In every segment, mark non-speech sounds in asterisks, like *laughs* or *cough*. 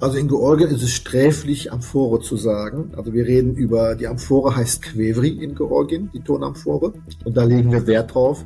Also in Georgien ist es sträflich, Amphore zu sagen. Also wir reden über, die Amphore heißt Quevri in Georgien, die Tonamphore. Und da legen wir Wert drauf,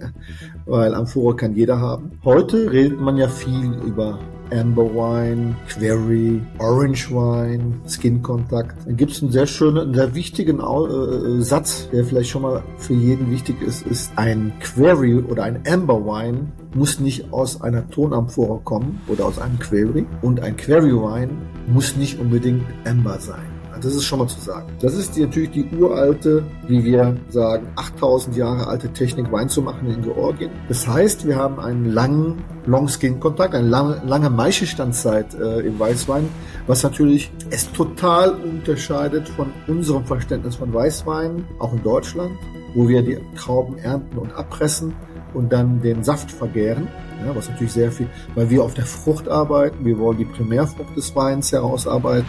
*laughs* weil Amphore kann jeder haben. Heute redet man ja viel über Amber Wine, Query, Orange Wine, Skin Contact. Dann gibt es einen sehr schönen, einen sehr wichtigen äh, Satz, der vielleicht schon mal für jeden wichtig ist, ist ein Query oder ein Amber Wine muss nicht aus einer Tonamphore kommen oder aus einem Query und ein Query Wine muss nicht unbedingt Amber sein. Das ist schon mal zu sagen. Das ist die, natürlich die uralte, wie wir sagen, 8000 Jahre alte Technik, Wein zu machen in Georgien. Das heißt, wir haben einen langen Long-Skin-Kontakt, eine lange, lange Maischestandzeit äh, im Weißwein, was natürlich es total unterscheidet von unserem Verständnis von Weißwein, auch in Deutschland, wo wir die Trauben ernten und abpressen und dann den Saft vergären. Ja, was natürlich sehr viel, weil wir auf der Frucht arbeiten, wir wollen die Primärfrucht des Weins herausarbeiten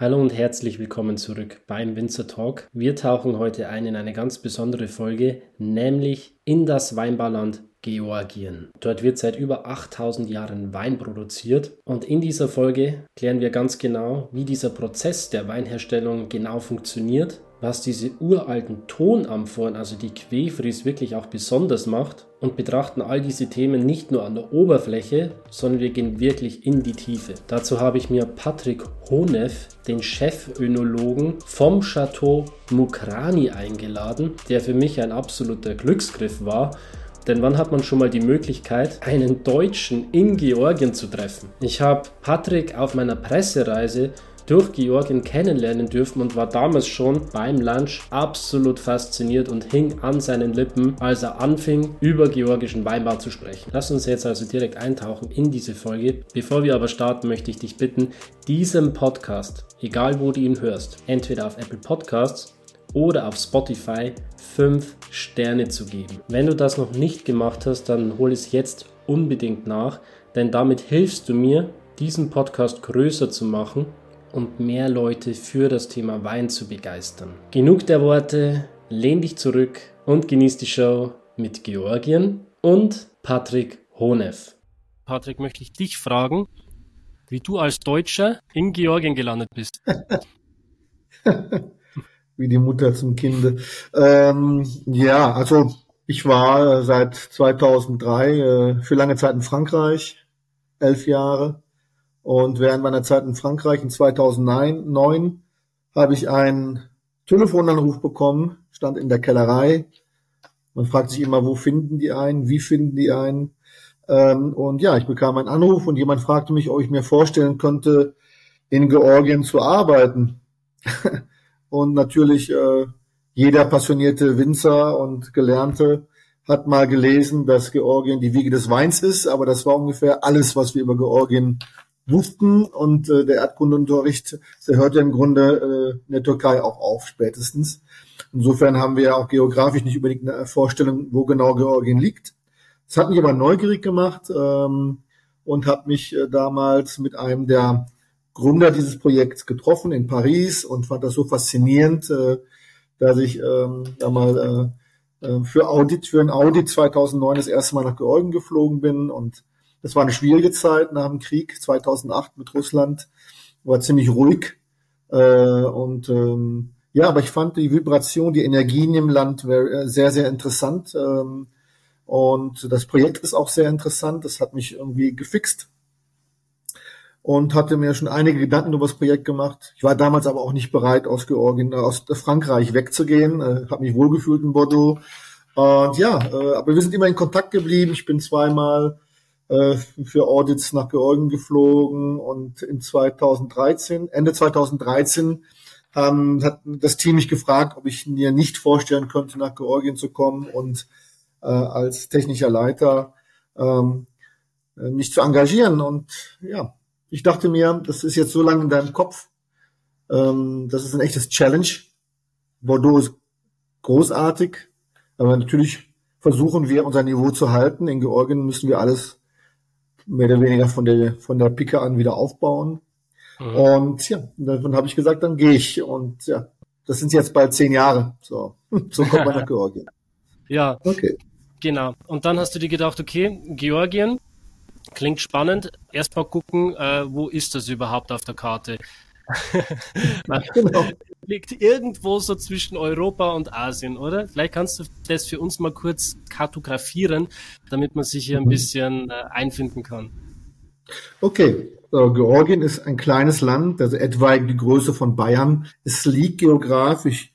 Hallo und herzlich willkommen zurück beim Winzer Talk. Wir tauchen heute ein in eine ganz besondere Folge, nämlich in das Weinbauland Georgien. Dort wird seit über 8000 Jahren Wein produziert und in dieser Folge klären wir ganz genau, wie dieser Prozess der Weinherstellung genau funktioniert was diese uralten Tonamphoren, also die Quefris, wirklich auch besonders macht und betrachten all diese Themen nicht nur an der Oberfläche, sondern wir gehen wirklich in die Tiefe. Dazu habe ich mir Patrick Honeff, den Chefönologen vom Chateau Mukrani eingeladen, der für mich ein absoluter Glücksgriff war denn wann hat man schon mal die Möglichkeit, einen Deutschen in Georgien zu treffen? Ich habe Patrick auf meiner Pressereise durch Georgien kennenlernen dürfen und war damals schon beim Lunch absolut fasziniert und hing an seinen Lippen, als er anfing, über georgischen Weinbau zu sprechen. Lass uns jetzt also direkt eintauchen in diese Folge. Bevor wir aber starten, möchte ich dich bitten, diesem Podcast, egal wo du ihn hörst, entweder auf Apple Podcasts oder auf Spotify 5 Sterne zu geben. Wenn du das noch nicht gemacht hast, dann hol es jetzt unbedingt nach, denn damit hilfst du mir, diesen Podcast größer zu machen und mehr Leute für das Thema Wein zu begeistern. Genug der Worte, lehn dich zurück und genieß die Show mit Georgien und Patrick Honeff. Patrick, möchte ich dich fragen, wie du als Deutscher in Georgien gelandet bist. *laughs* wie die Mutter zum Kinde. Ähm, ja, also ich war seit 2003 äh, für lange Zeit in Frankreich, elf Jahre. Und während meiner Zeit in Frankreich in 2009 habe ich einen Telefonanruf bekommen, stand in der Kellerei. Man fragt sich immer, wo finden die einen, wie finden die einen. Ähm, und ja, ich bekam einen Anruf und jemand fragte mich, ob ich mir vorstellen könnte, in Georgien zu arbeiten. *laughs* und natürlich äh, jeder passionierte Winzer und Gelernte hat mal gelesen, dass Georgien die Wiege des Weins ist, aber das war ungefähr alles, was wir über Georgien wussten und äh, der Erdkundenunterricht, der hört ja im Grunde äh, in der Türkei auch auf spätestens. Insofern haben wir ja auch geografisch nicht unbedingt eine Vorstellung, wo genau Georgien liegt. Das hat mich aber neugierig gemacht ähm, und habe mich äh, damals mit einem der Gründer dieses Projekts getroffen in Paris und fand das so faszinierend, äh, dass ich ähm, da mal äh, äh für Audit, für ein Audit 2009 das erste Mal nach Georgien geflogen bin und das war eine schwierige Zeit nach dem Krieg 2008 mit Russland, war ziemlich ruhig. Äh, und ähm, ja, aber ich fand die Vibration, die Energien im Land äh, sehr, sehr interessant. Ähm, und das Projekt ist auch sehr interessant. Das hat mich irgendwie gefixt und hatte mir schon einige Gedanken über das Projekt gemacht. Ich war damals aber auch nicht bereit, aus Georgien, aus Frankreich wegzugehen. Äh, habe mich wohlgefühlt in Bordeaux. Und ja, äh, aber wir sind immer in Kontakt geblieben. Ich bin zweimal äh, für Audits nach Georgien geflogen und in 2013, Ende 2013, ähm, hat das Team mich gefragt, ob ich mir nicht vorstellen könnte, nach Georgien zu kommen und äh, als technischer Leiter ähm, äh, mich zu engagieren. Und ja, ich dachte mir, das ist jetzt so lange in deinem Kopf, ähm, das ist ein echtes Challenge. Bordeaux ist großartig, aber natürlich versuchen wir unser Niveau zu halten. In Georgien müssen wir alles mehr oder weniger von der, von der Picke an wieder aufbauen. Mhm. Und ja, dann habe ich gesagt, dann gehe ich. Und ja, das sind jetzt bald zehn Jahre. So, *laughs* so kommt man nach *laughs* Georgien. Ja. Okay. Genau. Und dann hast du dir gedacht, okay, Georgien, klingt spannend. Erstmal gucken, äh, wo ist das überhaupt auf der Karte? *laughs* genau. Liegt irgendwo so zwischen Europa und Asien, oder? Vielleicht kannst du das für uns mal kurz kartografieren, damit man sich hier ein mhm. bisschen äh, einfinden kann. Okay, so, Georgien ist ein kleines Land, also etwa die Größe von Bayern. Es liegt geografisch,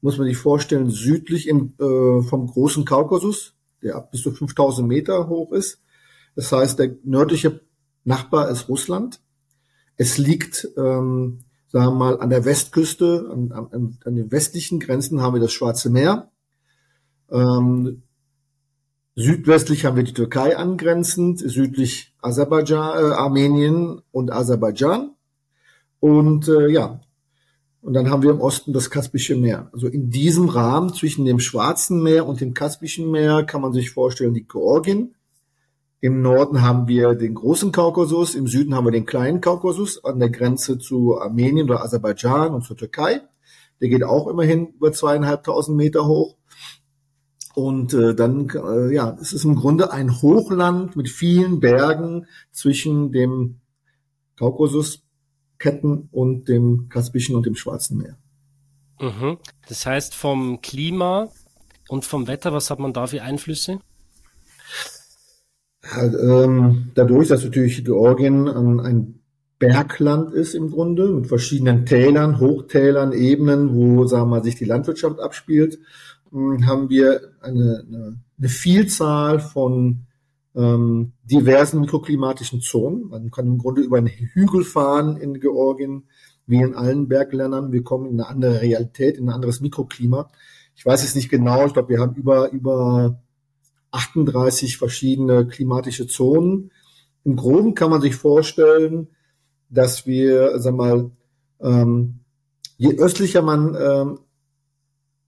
muss man sich vorstellen, südlich im, äh, vom großen Kaukasus, der ab bis zu 5000 Meter hoch ist. Das heißt, der nördliche Nachbar ist Russland. Es liegt, ähm, sagen wir mal, an der Westküste, an, an, an den westlichen Grenzen haben wir das Schwarze Meer. Ähm, südwestlich haben wir die Türkei angrenzend, südlich Aserbaidschan, äh, Armenien und Aserbaidschan. Und äh, ja, und dann haben wir im Osten das Kaspische Meer. Also in diesem Rahmen zwischen dem Schwarzen Meer und dem Kaspischen Meer kann man sich vorstellen, die Georgien. Im Norden haben wir den großen Kaukasus, im Süden haben wir den kleinen Kaukasus an der Grenze zu Armenien oder Aserbaidschan und zur Türkei. Der geht auch immerhin über zweieinhalbtausend Meter hoch. Und äh, dann, äh, ja, es ist im Grunde ein Hochland mit vielen Bergen zwischen dem Kaukasusketten und dem Kaspischen und dem Schwarzen Meer. Mhm. Das heißt, vom Klima und vom Wetter, was hat man da für Einflüsse? Ähm, dadurch, dass natürlich Georgien ein Bergland ist im Grunde, mit verschiedenen Tälern, Hochtälern, Ebenen, wo, sagen wir mal, sich die Landwirtschaft abspielt, hm, haben wir eine, eine, eine Vielzahl von ähm, diversen mikroklimatischen Zonen. Man kann im Grunde über einen Hügel fahren in Georgien, wie in allen Bergländern. Wir kommen in eine andere Realität, in ein anderes Mikroklima. Ich weiß es nicht genau, ich glaube, wir haben über, über 38 verschiedene klimatische Zonen. Im Groben kann man sich vorstellen, dass wir, sag mal, ähm, je östlicher man ähm,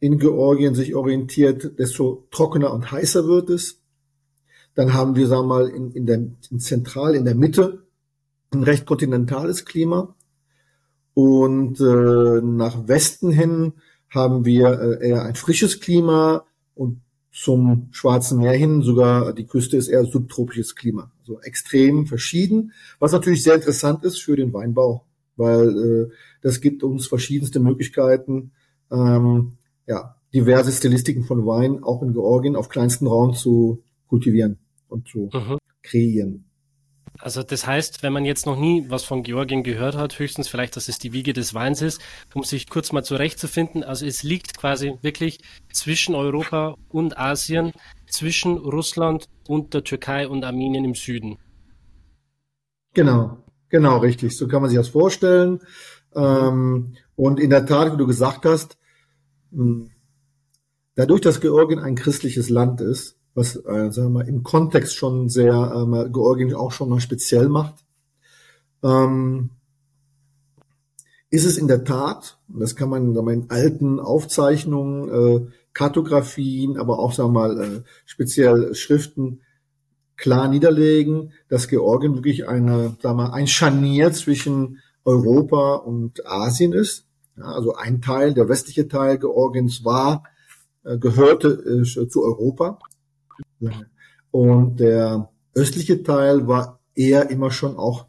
in Georgien sich orientiert, desto trockener und heißer wird es. Dann haben wir, sagen wir mal, in, in der in zentral in der Mitte ein recht kontinentales Klima. Und äh, nach Westen hin haben wir äh, eher ein frisches Klima und zum Schwarzen Meer hin, sogar die Küste ist eher subtropisches Klima, also extrem verschieden, was natürlich sehr interessant ist für den Weinbau, weil äh, das gibt uns verschiedenste Möglichkeiten, ähm, ja, diverse Stilistiken von Wein auch in Georgien auf kleinsten Raum zu kultivieren und zu mhm. kreieren. Also das heißt, wenn man jetzt noch nie was von Georgien gehört hat, höchstens vielleicht, dass es die Wiege des Weins ist, um sich kurz mal zurechtzufinden. Also es liegt quasi wirklich zwischen Europa und Asien, zwischen Russland und der Türkei und Armenien im Süden. Genau, genau, richtig. So kann man sich das vorstellen. Ähm, und in der Tat, wie du gesagt hast, dadurch, dass Georgien ein christliches Land ist, was äh, sagen wir mal, im Kontext schon sehr ähm, Georgien auch schon mal speziell macht. Ähm, ist es in der Tat, und das kann man in alten Aufzeichnungen, äh, Kartografien, aber auch sagen wir mal äh, speziell Schriften klar niederlegen, dass Georgien wirklich eine, sagen wir, ein Scharnier zwischen Europa und Asien ist. Ja, also ein Teil, der westliche Teil Georgiens war, äh, gehörte äh, zu Europa und der östliche Teil war eher immer schon auch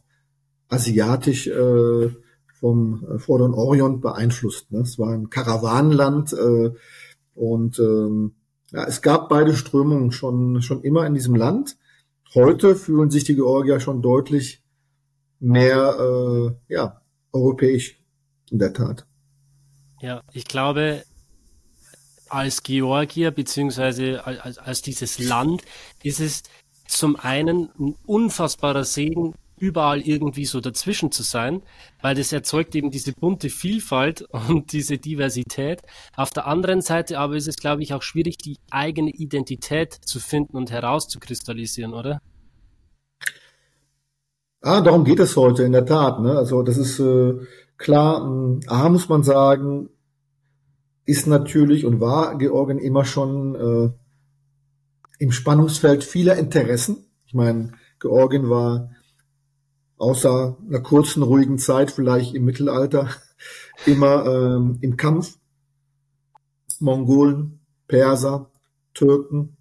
asiatisch äh, vom äh, Vorderen Orient beeinflusst. Ne? Es war ein Karawanenland äh, und ähm, ja, es gab beide Strömungen schon, schon immer in diesem Land. Heute fühlen sich die Georgier schon deutlich mehr äh, ja, europäisch in der Tat. Ja, ich glaube, als Georgier beziehungsweise als, als dieses Land ist es zum einen ein unfassbarer Segen, überall irgendwie so dazwischen zu sein, weil das erzeugt eben diese bunte Vielfalt *laughs* und diese Diversität. Auf der anderen Seite aber ist es, glaube ich, auch schwierig, die eigene Identität zu finden und herauszukristallisieren, oder? Ah, darum geht es heute in der Tat. Ne? Also das ist äh, klar. A muss man sagen, ist natürlich und war Georgien immer schon äh, im Spannungsfeld vieler Interessen. Ich meine, Georgien war außer einer kurzen, ruhigen Zeit, vielleicht im Mittelalter, *laughs* immer ähm, im Kampf. Mongolen, Perser, Türken,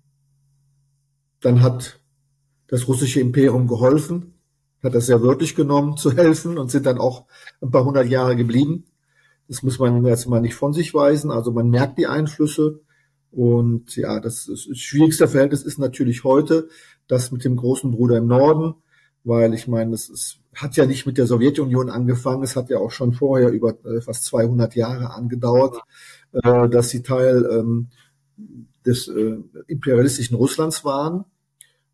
dann hat das russische Imperium geholfen, hat das sehr wörtlich genommen zu helfen und sind dann auch ein paar hundert Jahre geblieben. Das muss man jetzt mal nicht von sich weisen. Also man merkt die Einflüsse. Und ja, das, das schwierigste Verhältnis ist natürlich heute das mit dem großen Bruder im Norden, weil ich meine, es ist, hat ja nicht mit der Sowjetunion angefangen, es hat ja auch schon vorher über äh, fast 200 Jahre angedauert, äh, dass sie Teil ähm, des äh, imperialistischen Russlands waren.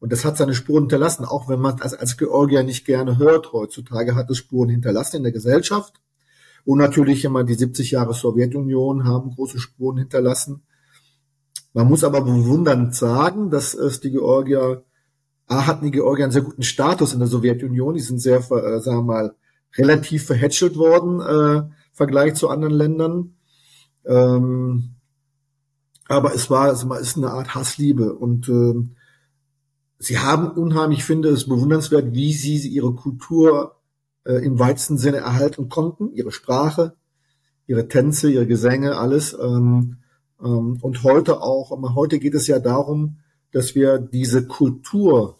Und das hat seine Spuren hinterlassen, auch wenn man als, als Georgier nicht gerne hört. Heutzutage hat es Spuren hinterlassen in der Gesellschaft. Und natürlich immer die 70 Jahre Sowjetunion haben große Spuren hinterlassen. Man muss aber bewundernd sagen, dass es die Georgier, A, hatten die Georgier einen sehr guten Status in der Sowjetunion. Die sind sehr, äh, sagen wir mal, relativ verhätschelt worden, äh, im Vergleich zu anderen Ländern. Ähm, aber es war, es ist eine Art Hassliebe und äh, sie haben unheimlich, ich finde es bewundernswert, wie sie ihre Kultur äh, im weitesten Sinne erhalten konnten, ihre Sprache, ihre Tänze, ihre Gesänge, alles. Ähm, ähm, und heute auch, heute geht es ja darum, dass wir diese Kultur,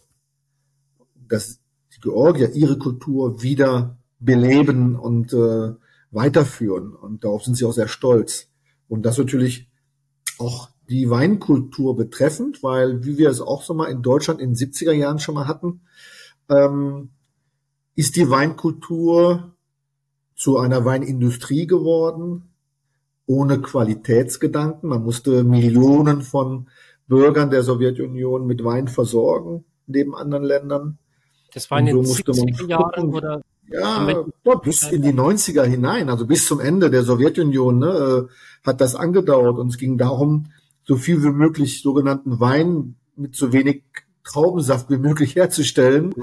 dass die Georgier ihre Kultur wieder beleben und äh, weiterführen. Und darauf sind sie auch sehr stolz. Und das natürlich auch die Weinkultur betreffend, weil wie wir es auch so mal in Deutschland in den 70er Jahren schon mal hatten, ähm, ist die Weinkultur zu einer Weinindustrie geworden, ohne Qualitätsgedanken. Man musste Millionen von Bürgern der Sowjetunion mit Wein versorgen, neben anderen Ländern. Das war in den so 70er Jahren oder? Ja, bis in die 90er hinein, also bis zum Ende der Sowjetunion ne, äh, hat das angedauert und es ging darum, so viel wie möglich sogenannten Wein mit so wenig Traubensaft wie möglich herzustellen.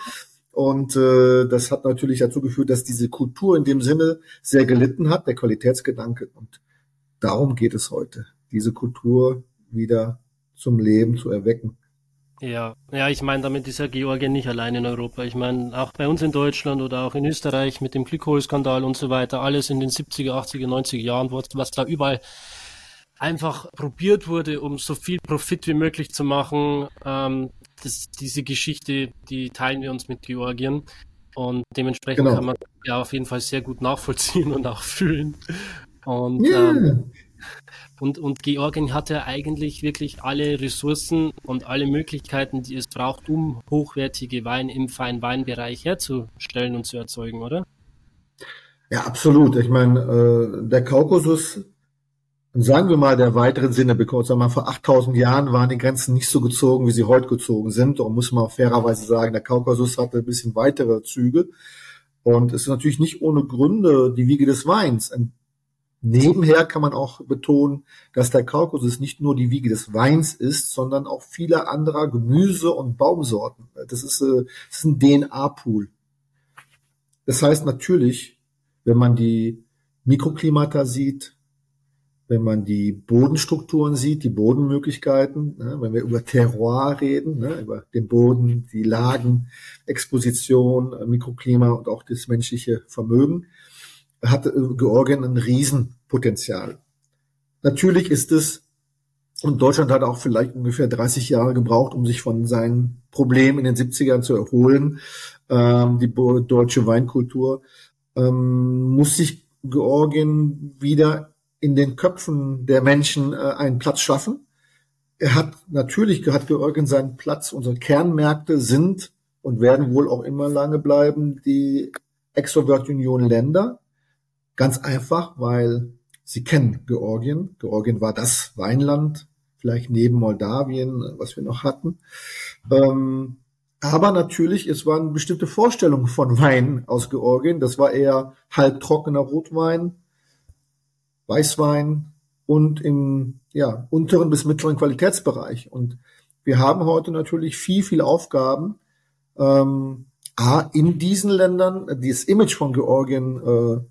Und äh, das hat natürlich dazu geführt, dass diese Kultur in dem Sinne sehr gelitten hat, der Qualitätsgedanke. Und darum geht es heute, diese Kultur wieder zum Leben zu erwecken. Ja, ja, ich meine, damit ist ja Georgien nicht allein in Europa. Ich meine, auch bei uns in Deutschland oder auch in Österreich mit dem Glykol-Skandal und so weiter, alles in den 70er, 80er, 90er Jahren, was da überall einfach probiert wurde, um so viel Profit wie möglich zu machen. Ähm, das, diese Geschichte, die teilen wir uns mit Georgien. Und dementsprechend genau. kann man ja auf jeden Fall sehr gut nachvollziehen und auch fühlen. Und, yeah. ähm, und, und Georgien hat ja eigentlich wirklich alle Ressourcen und alle Möglichkeiten, die es braucht, um hochwertige Wein im Feinweinbereich herzustellen und zu erzeugen, oder? Ja, absolut. Ich meine, äh, der Kaukasus sagen wir mal, der weiteren Sinne bekommt. Sagen wir mal, vor 8000 Jahren waren die Grenzen nicht so gezogen, wie sie heute gezogen sind. Und muss man fairerweise sagen, der Kaukasus hatte ein bisschen weitere Züge. Und es ist natürlich nicht ohne Gründe die Wiege des Weins. Und nebenher kann man auch betonen, dass der Kaukasus nicht nur die Wiege des Weins ist, sondern auch viele anderer Gemüse- und Baumsorten. Das ist, äh, das ist ein DNA-Pool. Das heißt natürlich, wenn man die Mikroklimata sieht, wenn man die Bodenstrukturen sieht, die Bodenmöglichkeiten, ne, wenn wir über Terroir reden, ne, über den Boden, die Lagen, Exposition, äh, Mikroklima und auch das menschliche Vermögen, hat äh, Georgien ein Riesenpotenzial. Natürlich ist es, und Deutschland hat auch vielleicht ungefähr 30 Jahre gebraucht, um sich von seinen Problemen in den 70ern zu erholen, ähm, die deutsche Weinkultur, ähm, muss sich Georgien wieder in den Köpfen der Menschen äh, einen Platz schaffen. Er hat natürlich hat Georgien seinen Platz. Unsere Kernmärkte sind und werden wohl auch immer lange bleiben die Ex-Sowjetunion-Länder. Ganz einfach, weil sie kennen Georgien. Georgien war das Weinland, vielleicht neben Moldawien, was wir noch hatten. Ähm, aber natürlich, es waren bestimmte Vorstellungen von Wein aus Georgien. Das war eher halbtrockener Rotwein, Weißwein und im ja, unteren bis mittleren Qualitätsbereich. Und wir haben heute natürlich viel, viel Aufgaben, ähm, A, in diesen Ländern dieses Image von Georgien äh,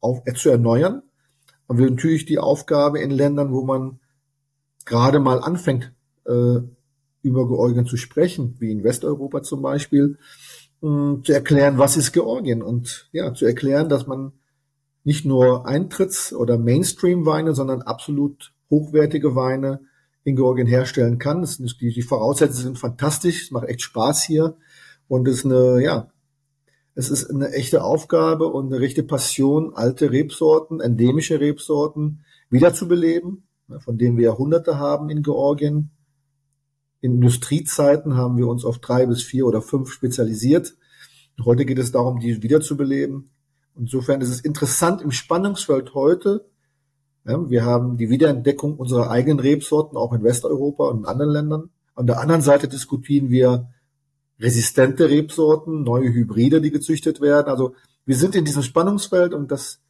auf, äh, zu erneuern. Und wir natürlich die Aufgabe in Ländern, wo man gerade mal anfängt, äh, über Georgien zu sprechen, wie in Westeuropa zum Beispiel, äh, zu erklären, was ist Georgien und ja, zu erklären, dass man nicht nur Eintritts- oder Mainstream-Weine, sondern absolut hochwertige Weine in Georgien herstellen kann. Das, die, die Voraussetzungen sind fantastisch, es macht echt Spaß hier und es ist eine, ja, es ist eine echte Aufgabe und eine rechte Passion, alte Rebsorten, endemische Rebsorten wiederzubeleben, von denen wir Jahrhunderte haben in Georgien. In Industriezeiten haben wir uns auf drei bis vier oder fünf spezialisiert. Heute geht es darum, die wiederzubeleben. Insofern ist es interessant im Spannungsfeld heute. Ja, wir haben die Wiederentdeckung unserer eigenen Rebsorten auch in Westeuropa und in anderen Ländern. An der anderen Seite diskutieren wir resistente Rebsorten, neue Hybride, die gezüchtet werden. Also wir sind in diesem Spannungsfeld und das,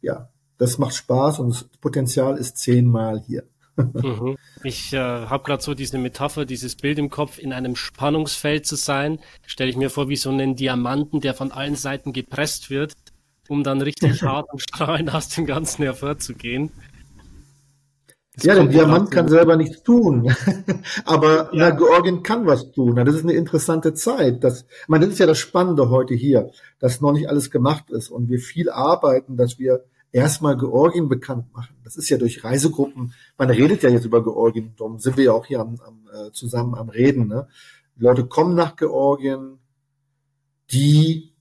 ja, das macht Spaß und das Potenzial ist zehnmal hier. *laughs* Mhm. Ich äh, habe gerade so diese Metapher, dieses Bild im Kopf, in einem Spannungsfeld zu sein. Stelle ich mir vor wie so einen Diamanten, der von allen Seiten gepresst wird, um dann richtig *laughs* hart und strahlend aus dem Ganzen hervorzugehen. Das ja, der Diamant kann selber nichts tun, *laughs* aber ja. na, Georgien kann was tun. Das ist eine interessante Zeit. Das, man, das ist ja das Spannende heute hier, dass noch nicht alles gemacht ist und wir viel arbeiten, dass wir erstmal Georgien bekannt machen. Das ist ja durch Reisegruppen. Man redet ja jetzt über Georgien, darum sind wir ja auch hier am, am, äh, zusammen am Reden. Ne? Die Leute kommen nach Georgien, die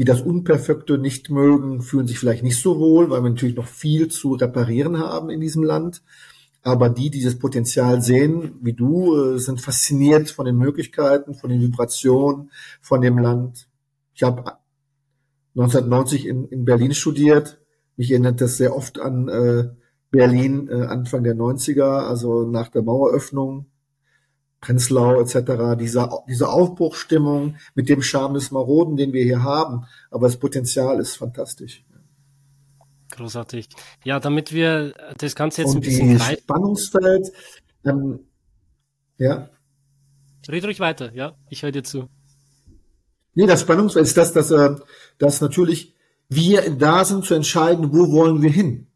die das Unperfekte nicht mögen, fühlen sich vielleicht nicht so wohl, weil wir natürlich noch viel zu reparieren haben in diesem Land. Aber die, die dieses Potenzial sehen, wie du, äh, sind fasziniert von den Möglichkeiten, von den Vibrationen, von dem Land. Ich habe 1990 in, in Berlin studiert. Mich erinnert das sehr oft an äh, Berlin äh, Anfang der 90er, also nach der Maueröffnung. Prenzlau etc., diese, diese Aufbruchstimmung mit dem Charme des Maroden, den wir hier haben. Aber das Potenzial ist fantastisch. Großartig. Ja, damit wir das Ganze jetzt Und ein bisschen die Spannungsfeld, ähm, ja. Red ruhig weiter, ja, ich höre dir zu. Nee, das Spannungsfeld ist das, dass, äh, dass natürlich wir da sind zu entscheiden, wo wollen wir hin.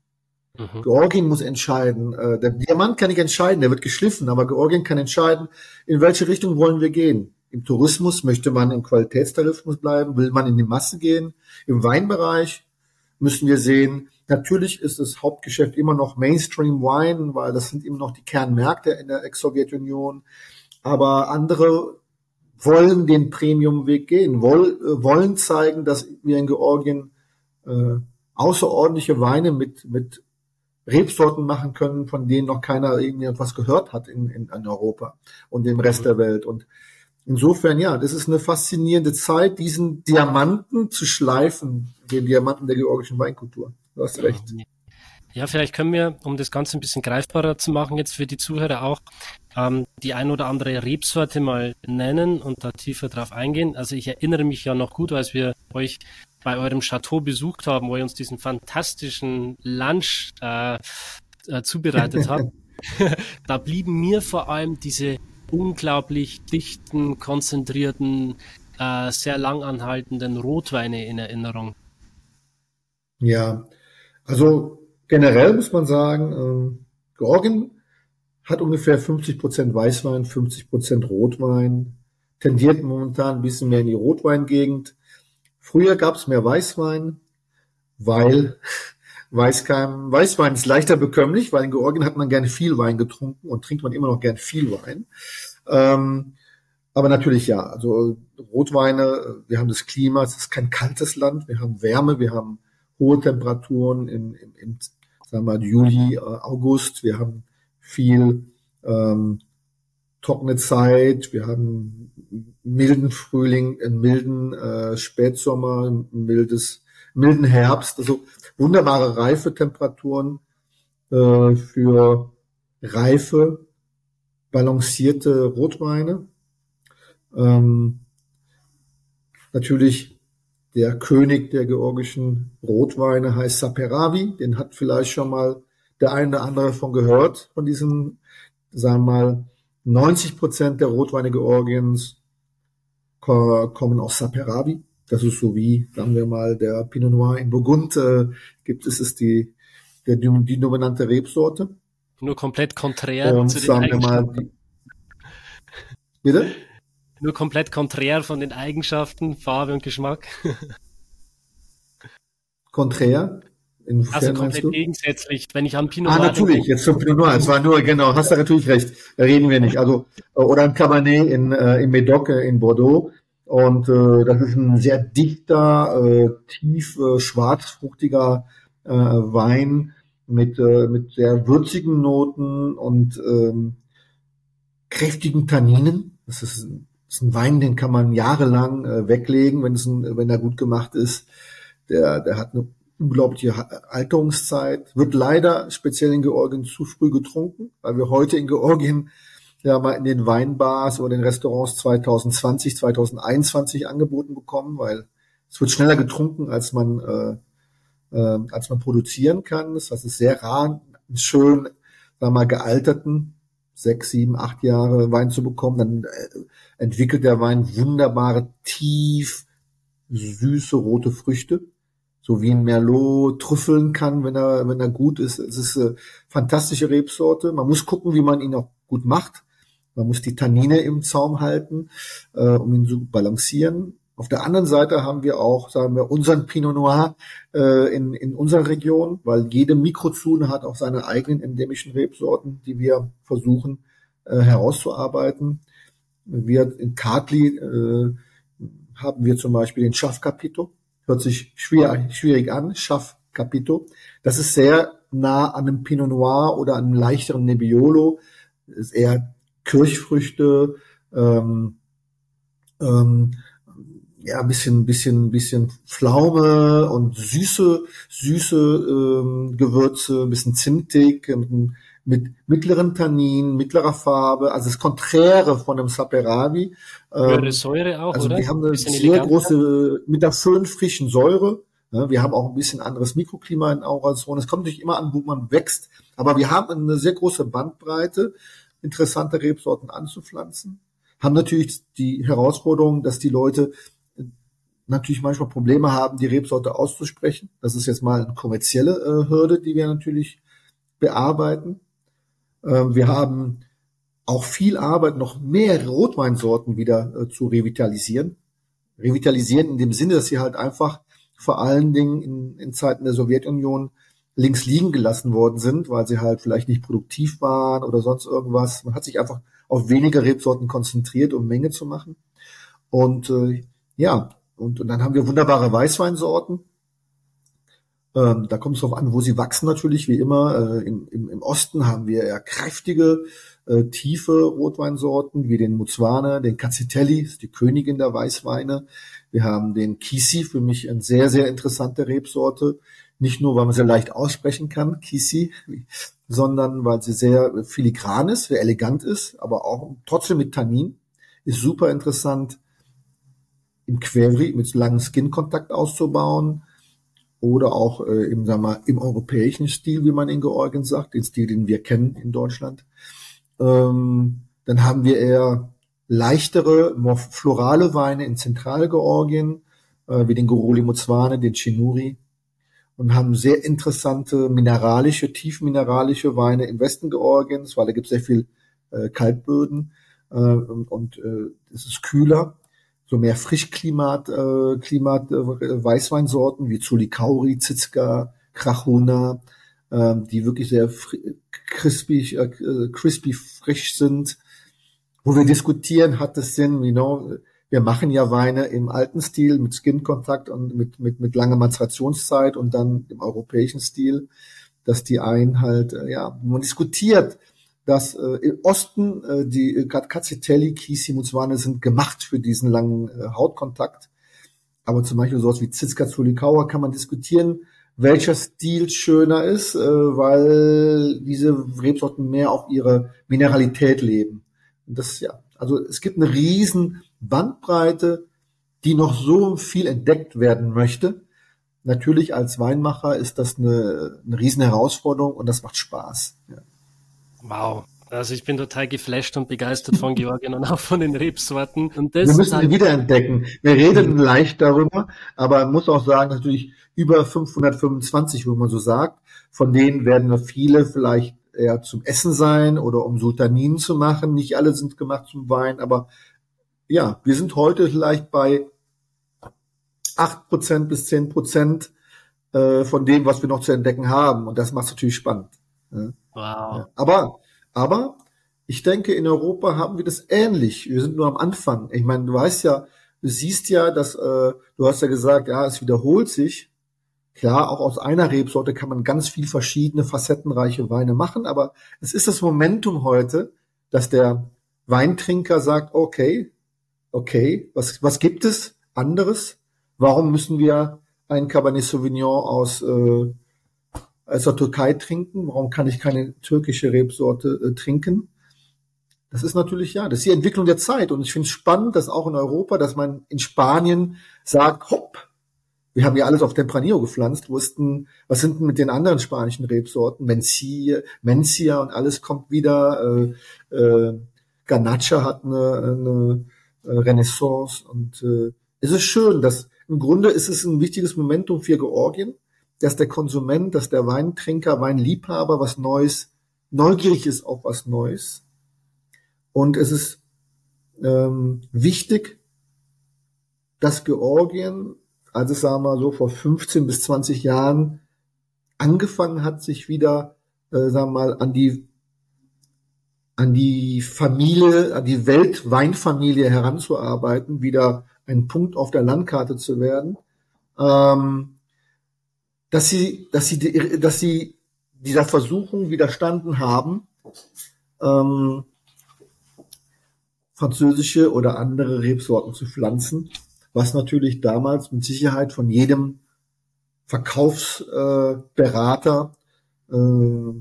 Mhm. Georgien muss entscheiden. Äh, der Diamant kann nicht entscheiden, der wird geschliffen, aber Georgien kann entscheiden, in welche Richtung wollen wir gehen. Im Tourismus möchte man im Qualitätstourismus bleiben, will man in die Masse gehen. Im Weinbereich müssen wir sehen, natürlich ist das Hauptgeschäft immer noch Mainstream Wine, weil das sind immer noch die Kernmärkte in der Ex-Sowjetunion. Aber andere wollen den Premium-Weg gehen, wollen zeigen, dass wir in Georgien äh, außerordentliche Weine mit, mit Rebsorten machen können, von denen noch keiner irgendwie etwas gehört hat in, in, in Europa und im Rest mhm. der Welt. Und insofern, ja, das ist eine faszinierende Zeit, diesen Diamanten zu schleifen, den Diamanten der georgischen Weinkultur. Du hast recht. Ja, vielleicht können wir, um das Ganze ein bisschen greifbarer zu machen, jetzt für die Zuhörer auch, ähm, die ein oder andere Rebsorte mal nennen und da tiefer drauf eingehen. Also ich erinnere mich ja noch gut, als wir euch bei eurem Chateau besucht haben, wo ihr uns diesen fantastischen Lunch äh, äh, zubereitet habt, *laughs* *laughs* da blieben mir vor allem diese unglaublich dichten, konzentrierten, äh, sehr lang anhaltenden Rotweine in Erinnerung. Ja, also generell muss man sagen, ähm, Georgien hat ungefähr 50 Prozent Weißwein, 50 Prozent Rotwein, tendiert momentan ein bisschen mehr in die Rotweingegend. Früher gab es mehr Weißwein, weil *laughs* Weißkeim, Weißwein ist leichter bekömmlich, weil in Georgien hat man gerne viel Wein getrunken und trinkt man immer noch gern viel Wein. Ähm, aber natürlich ja, also Rotweine, wir haben das Klima, es ist kein kaltes Land, wir haben Wärme, wir haben hohe Temperaturen im, im, im sagen wir mal, Juli, äh, August, wir haben viel ähm, trockene Zeit, wir haben milden Frühling, einen milden äh, Spätsommer, ein mildes, milden Herbst, also wunderbare Reifetemperaturen äh, für reife, balancierte Rotweine. Ähm, natürlich der König der georgischen Rotweine heißt Saperavi, den hat vielleicht schon mal der eine oder andere von gehört, von diesem, sagen wir mal, 90 Prozent der Rotweine Georgiens kommen aus Saperavi. Das ist so wie, sagen wir mal, der Pinot Noir in Burgund äh, gibt es, ist die, der, die dominante Rebsorte. Nur komplett konträr Und zu den sagen wir mal, die, bitte? Nur komplett konträr von den Eigenschaften, Farbe und Geschmack. konträr? Inwiefern also komplett gegensätzlich, wenn ich an Pinot ah, Noir Ah, natürlich, denke. jetzt zum Pinot Noir. Es war nur, genau, hast du natürlich recht. Da reden wir nicht. Also, äh, oder ein Cabernet in, äh, in Medoc äh, in Bordeaux. Und äh, das ist ein sehr dichter, äh, tief äh, schwarzfruchtiger äh, Wein mit, äh, mit sehr würzigen Noten und ähm, kräftigen Tanninen. Das ist, ist ein Wein, den kann man jahrelang äh, weglegen, wenn, es ein, wenn er gut gemacht ist. Der, der hat eine unglaubliche Alterungszeit, wird leider speziell in Georgien zu früh getrunken, weil wir heute in Georgien ja mal in den Weinbars oder den Restaurants 2020, 2021 angeboten bekommen, weil es wird schneller getrunken, als man äh, äh, als man produzieren kann. Das heißt, es ist sehr rar, einen schön, sagen wir mal, gealterten sechs, sieben, acht Jahre Wein zu bekommen. Dann äh, entwickelt der Wein wunderbare, tief süße rote Früchte so wie ein Merlot trüffeln kann, wenn er, wenn er gut ist. Es ist eine fantastische Rebsorte. Man muss gucken, wie man ihn auch gut macht. Man muss die Tannine im Zaum halten, äh, um ihn zu balancieren. Auf der anderen Seite haben wir auch, sagen wir, unseren Pinot Noir äh, in, in unserer Region, weil jede Mikrozone hat auch seine eigenen endemischen Rebsorten, die wir versuchen äh, herauszuarbeiten. Wir in Kartli äh, haben wir zum Beispiel den Schaffkapito hört sich schwierig, schwierig an, Schaff Capito. Das ist sehr nah an einem Pinot Noir oder einem leichteren Nebbiolo. Ist eher Kirchfrüchte, ähm, ähm, ja, ein bisschen, bisschen, bisschen Pflaume und süße, süße ähm, Gewürze, ein bisschen zimtig, mit mit mittleren Tannin, mittlerer Farbe, also das Konträre von einem Saperavi. Höhere ähm, Säure auch, also oder? Wir haben eine sehr eleganter. große, mit einer schönen frischen Säure. Wir haben auch ein bisschen anderes Mikroklima in Aurazon. Es kommt nicht immer an, wo man wächst, aber wir haben eine sehr große Bandbreite, interessante Rebsorten anzupflanzen. Haben natürlich die Herausforderung, dass die Leute natürlich manchmal Probleme haben, die Rebsorte auszusprechen. Das ist jetzt mal eine kommerzielle äh, Hürde, die wir natürlich bearbeiten. Ähm, wir haben auch viel Arbeit, noch mehr Rotweinsorten wieder äh, zu revitalisieren. Revitalisieren in dem Sinne, dass sie halt einfach vor allen Dingen in, in Zeiten der Sowjetunion links liegen gelassen worden sind, weil sie halt vielleicht nicht produktiv waren oder sonst irgendwas. Man hat sich einfach auf weniger Rebsorten konzentriert, um Menge zu machen. Und äh, ja, und, und dann haben wir wunderbare Weißweinsorten, ähm, da kommt es darauf an, wo sie wachsen natürlich, wie immer. Äh, im, im, Im Osten haben wir eher kräftige, äh, tiefe Rotweinsorten, wie den Muzwane, den Cazzitelli, die Königin der Weißweine. Wir haben den Kisi, für mich eine sehr, sehr interessante Rebsorte. Nicht nur, weil man sie leicht aussprechen kann, Kisi, *laughs* sondern weil sie sehr filigran ist, sehr elegant ist, aber auch trotzdem mit Tannin. Ist super interessant, im Query mit langem Skin-Kontakt auszubauen oder auch äh, im, sagen wir, im europäischen Stil, wie man in Georgien sagt, den Stil, den wir kennen in Deutschland. Ähm, dann haben wir eher leichtere, florale Weine in Zentralgeorgien, äh, wie den Goroli Muzwane, den Chinuri und haben sehr interessante mineralische, tiefmineralische Weine im Westen Georgiens, weil da gibt es sehr viel äh, Kaltböden äh, und, äh, es ist kühler so mehr Frischklimat, äh, Klimat, äh, Weißweinsorten wie Zulikauri, Zizka, Krachuna, äh, die wirklich sehr crispy, äh, crispy frisch sind. Wo wir diskutieren, hat es Sinn, you know, wir machen ja Weine im alten Stil mit Skin-Kontakt und mit, mit, mit langer Mazerationszeit und dann im europäischen Stil, dass die einen halt, äh, ja, man diskutiert, dass äh, im Osten äh, die äh, Kazzitelli, Kisi, Mutswane sind gemacht für diesen langen äh, Hautkontakt. Aber zum Beispiel sowas wie Zizka Zulikaua kann man diskutieren, welcher Stil schöner ist, äh, weil diese Rebsorten mehr auf ihre Mineralität leben. Und das ja, also es gibt eine riesen Bandbreite, die noch so viel entdeckt werden möchte. Natürlich als Weinmacher ist das eine, eine riesen Herausforderung und das macht Spaß. Ja. Wow. Also ich bin total geflasht und begeistert von *laughs* Georgien und auch von den Rebsorten. Und das Wir müssen halt wiederentdecken. Wir reden leicht darüber, aber man muss auch sagen, natürlich über 525, wo man so sagt. Von denen werden viele vielleicht eher zum Essen sein oder um Sultaninen zu machen. Nicht alle sind gemacht zum Wein, aber ja, wir sind heute vielleicht bei acht Prozent bis zehn Prozent äh, von dem, was wir noch zu entdecken haben. Und das macht es natürlich spannend. Ja. Wow. Aber, aber ich denke, in Europa haben wir das ähnlich. Wir sind nur am Anfang. Ich meine, du weißt ja, du siehst ja, dass äh, du hast ja gesagt, ja, es wiederholt sich. Klar, auch aus einer Rebsorte kann man ganz viel verschiedene facettenreiche Weine machen, aber es ist das Momentum heute, dass der Weintrinker sagt, okay, okay, was, was gibt es anderes? Warum müssen wir ein Cabernet Sauvignon aus, äh, aus der Türkei trinken? Warum kann ich keine türkische Rebsorte äh, trinken? Das ist natürlich, ja, das ist die Entwicklung der Zeit. Und ich finde es spannend, dass auch in Europa, dass man in Spanien sagt, hopp, wir haben ja alles auf Tempranillo gepflanzt, wussten, was sind denn mit den anderen spanischen Rebsorten? Mencia, Mencia und alles kommt wieder. Äh, äh, Ganacha hat eine, eine äh, Renaissance und äh, es ist schön, dass im Grunde ist es ein wichtiges Momentum für Georgien, dass der Konsument, dass der Weintrinker, Weinliebhaber was Neues, neugierig ist auf was Neues. Und es ist ähm, wichtig, dass Georgien als es, sagen wir mal so, vor 15 bis 20 Jahren angefangen hat, sich wieder, äh, sagen wir mal, an die an die Familie, an die Weltweinfamilie heranzuarbeiten, wieder ein Punkt auf der Landkarte zu werden, ähm, dass sie, dass sie, dass sie dieser Versuchung widerstanden haben, ähm, französische oder andere Rebsorten zu pflanzen was natürlich damals mit Sicherheit von jedem Verkaufsberater äh, äh,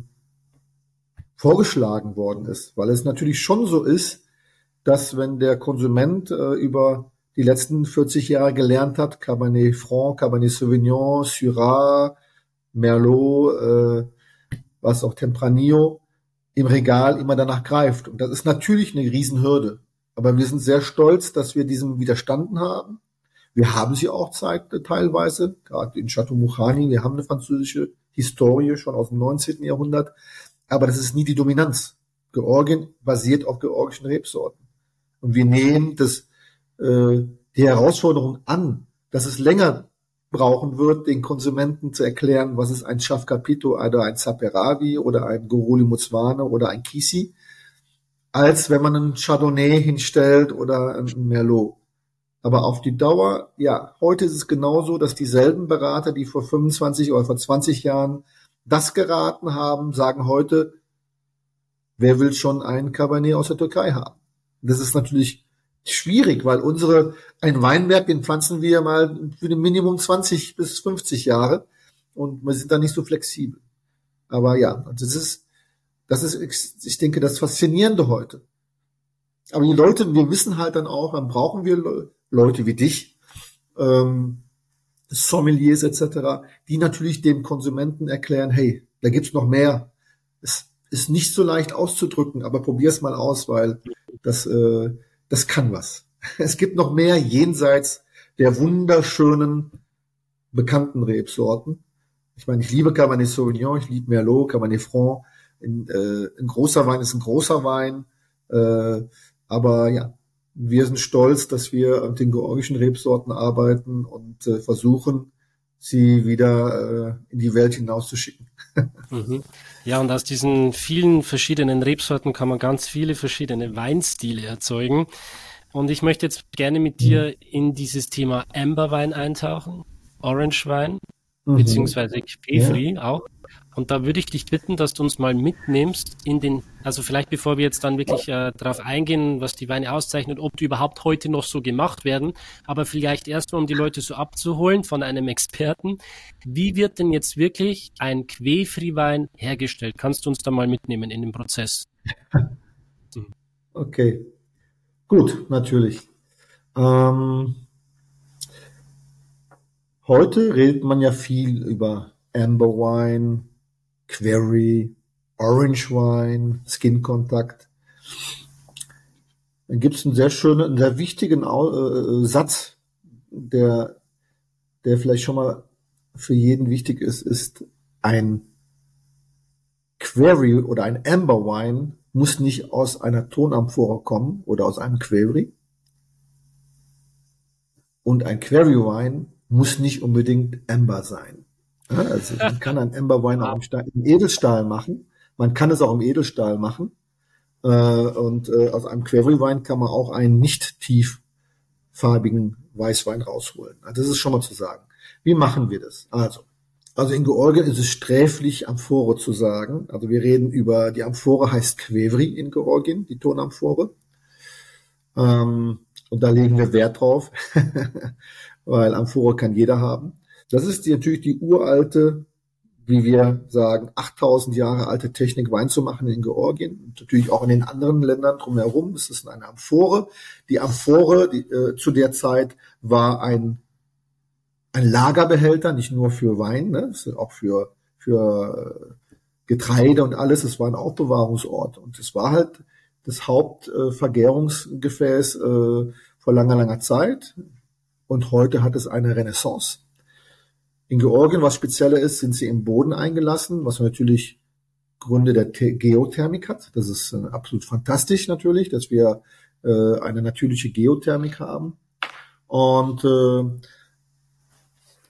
vorgeschlagen worden ist, weil es natürlich schon so ist, dass wenn der Konsument äh, über die letzten 40 Jahre gelernt hat, Cabernet Franc, Cabernet Sauvignon, Syrah, Merlot, äh, was auch Tempranillo, im Regal immer danach greift. Und das ist natürlich eine Riesenhürde. Aber wir sind sehr stolz, dass wir diesem widerstanden haben. Wir haben sie auch Zeit, teilweise, gerade in Chateau Mouchani. Wir haben eine französische Historie schon aus dem 19. Jahrhundert. Aber das ist nie die Dominanz. Georgien basiert auf georgischen Rebsorten. Und wir nehmen das, äh, die Herausforderung an, dass es länger brauchen wird, den Konsumenten zu erklären, was ist ein Chafcapito oder ein Saperavi oder ein Goruli Mutswane oder ein Kisi, als wenn man einen Chardonnay hinstellt oder ein Merlot. Aber auf die Dauer, ja, heute ist es genauso, dass dieselben Berater, die vor 25 oder vor 20 Jahren das geraten haben, sagen heute, wer will schon ein Cabernet aus der Türkei haben? Das ist natürlich schwierig, weil unsere, ein Weinberg, den pflanzen wir mal für ein Minimum 20 bis 50 Jahre und wir sind da nicht so flexibel. Aber ja, das ist, das ist, ich denke, das Faszinierende heute. Aber die Leute, wir wissen halt dann auch, dann brauchen wir Leute wie dich, ähm, Sommeliers etc., die natürlich dem Konsumenten erklären, hey, da gibt's noch mehr. Es ist nicht so leicht auszudrücken, aber probier's mal aus, weil das, äh, das kann was. *laughs* Es gibt noch mehr jenseits der wunderschönen bekannten Rebsorten. Ich meine, ich liebe Cabernet Sauvignon, ich liebe Merlot, Cabernet Franc. Ein, äh, ein großer Wein ist ein großer Wein. Äh, aber ja, wir sind stolz, dass wir mit den georgischen Rebsorten arbeiten und äh, versuchen, sie wieder äh, in die Welt hinauszuschicken. *laughs* mhm. Ja, und aus diesen vielen verschiedenen Rebsorten kann man ganz viele verschiedene Weinstile erzeugen. Und ich möchte jetzt gerne mit dir mhm. in dieses Thema Amberwein eintauchen, Orangewein, mhm. beziehungsweise Quefri ja. auch. Und da würde ich dich bitten, dass du uns mal mitnimmst in den, also vielleicht bevor wir jetzt dann wirklich äh, darauf eingehen, was die Weine auszeichnet, ob die überhaupt heute noch so gemacht werden, aber vielleicht erst mal, um die Leute so abzuholen von einem Experten. Wie wird denn jetzt wirklich ein Quefri-Wein hergestellt? Kannst du uns da mal mitnehmen in den Prozess? Okay. Gut, natürlich. Ähm, heute redet man ja viel über Amber Wine, Query, Orange Wine, Skin Contact. Dann gibt es einen sehr schönen, einen sehr wichtigen äh, Satz, der, der vielleicht schon mal für jeden wichtig ist, ist ein Query oder ein Amber Wine muss nicht aus einer Tonamphore kommen oder aus einem Query. Und ein Query Wine muss nicht unbedingt Amber sein. Also man kann einen Amberwein auch im, Edelstahl machen. Man kann es auch im Edelstahl machen. Äh, und äh, aus einem Querry-Wein kann man auch einen nicht tieffarbigen Weißwein rausholen. Also das ist schon mal zu sagen. Wie machen wir das? Also, also in Georgien ist es sträflich, Amphore zu sagen. Also wir reden über, die Amphore heißt Quevri in Georgien, die Tonamphore. Ähm, und da legen wir Wert drauf, *laughs* weil Amphore kann jeder haben. Das ist die, natürlich die uralte, wie wir sagen, 8000 Jahre alte Technik, Wein zu machen in Georgien und natürlich auch in den anderen Ländern drumherum. Es ist eine Amphore. Die Amphore die, äh, zu der Zeit war ein, ein Lagerbehälter, nicht nur für Wein, ne, auch für, für Getreide und alles. Es war ein Aufbewahrungsort und es war halt das Hauptvergärungsgefäß äh, vor langer, langer Zeit. Und heute hat es eine Renaissance. In Georgien, was spezieller ist, sind sie im Boden eingelassen, was natürlich Gründe der Geothermik hat. Das ist äh, absolut fantastisch natürlich, dass wir äh, eine natürliche Geothermik haben. Und äh,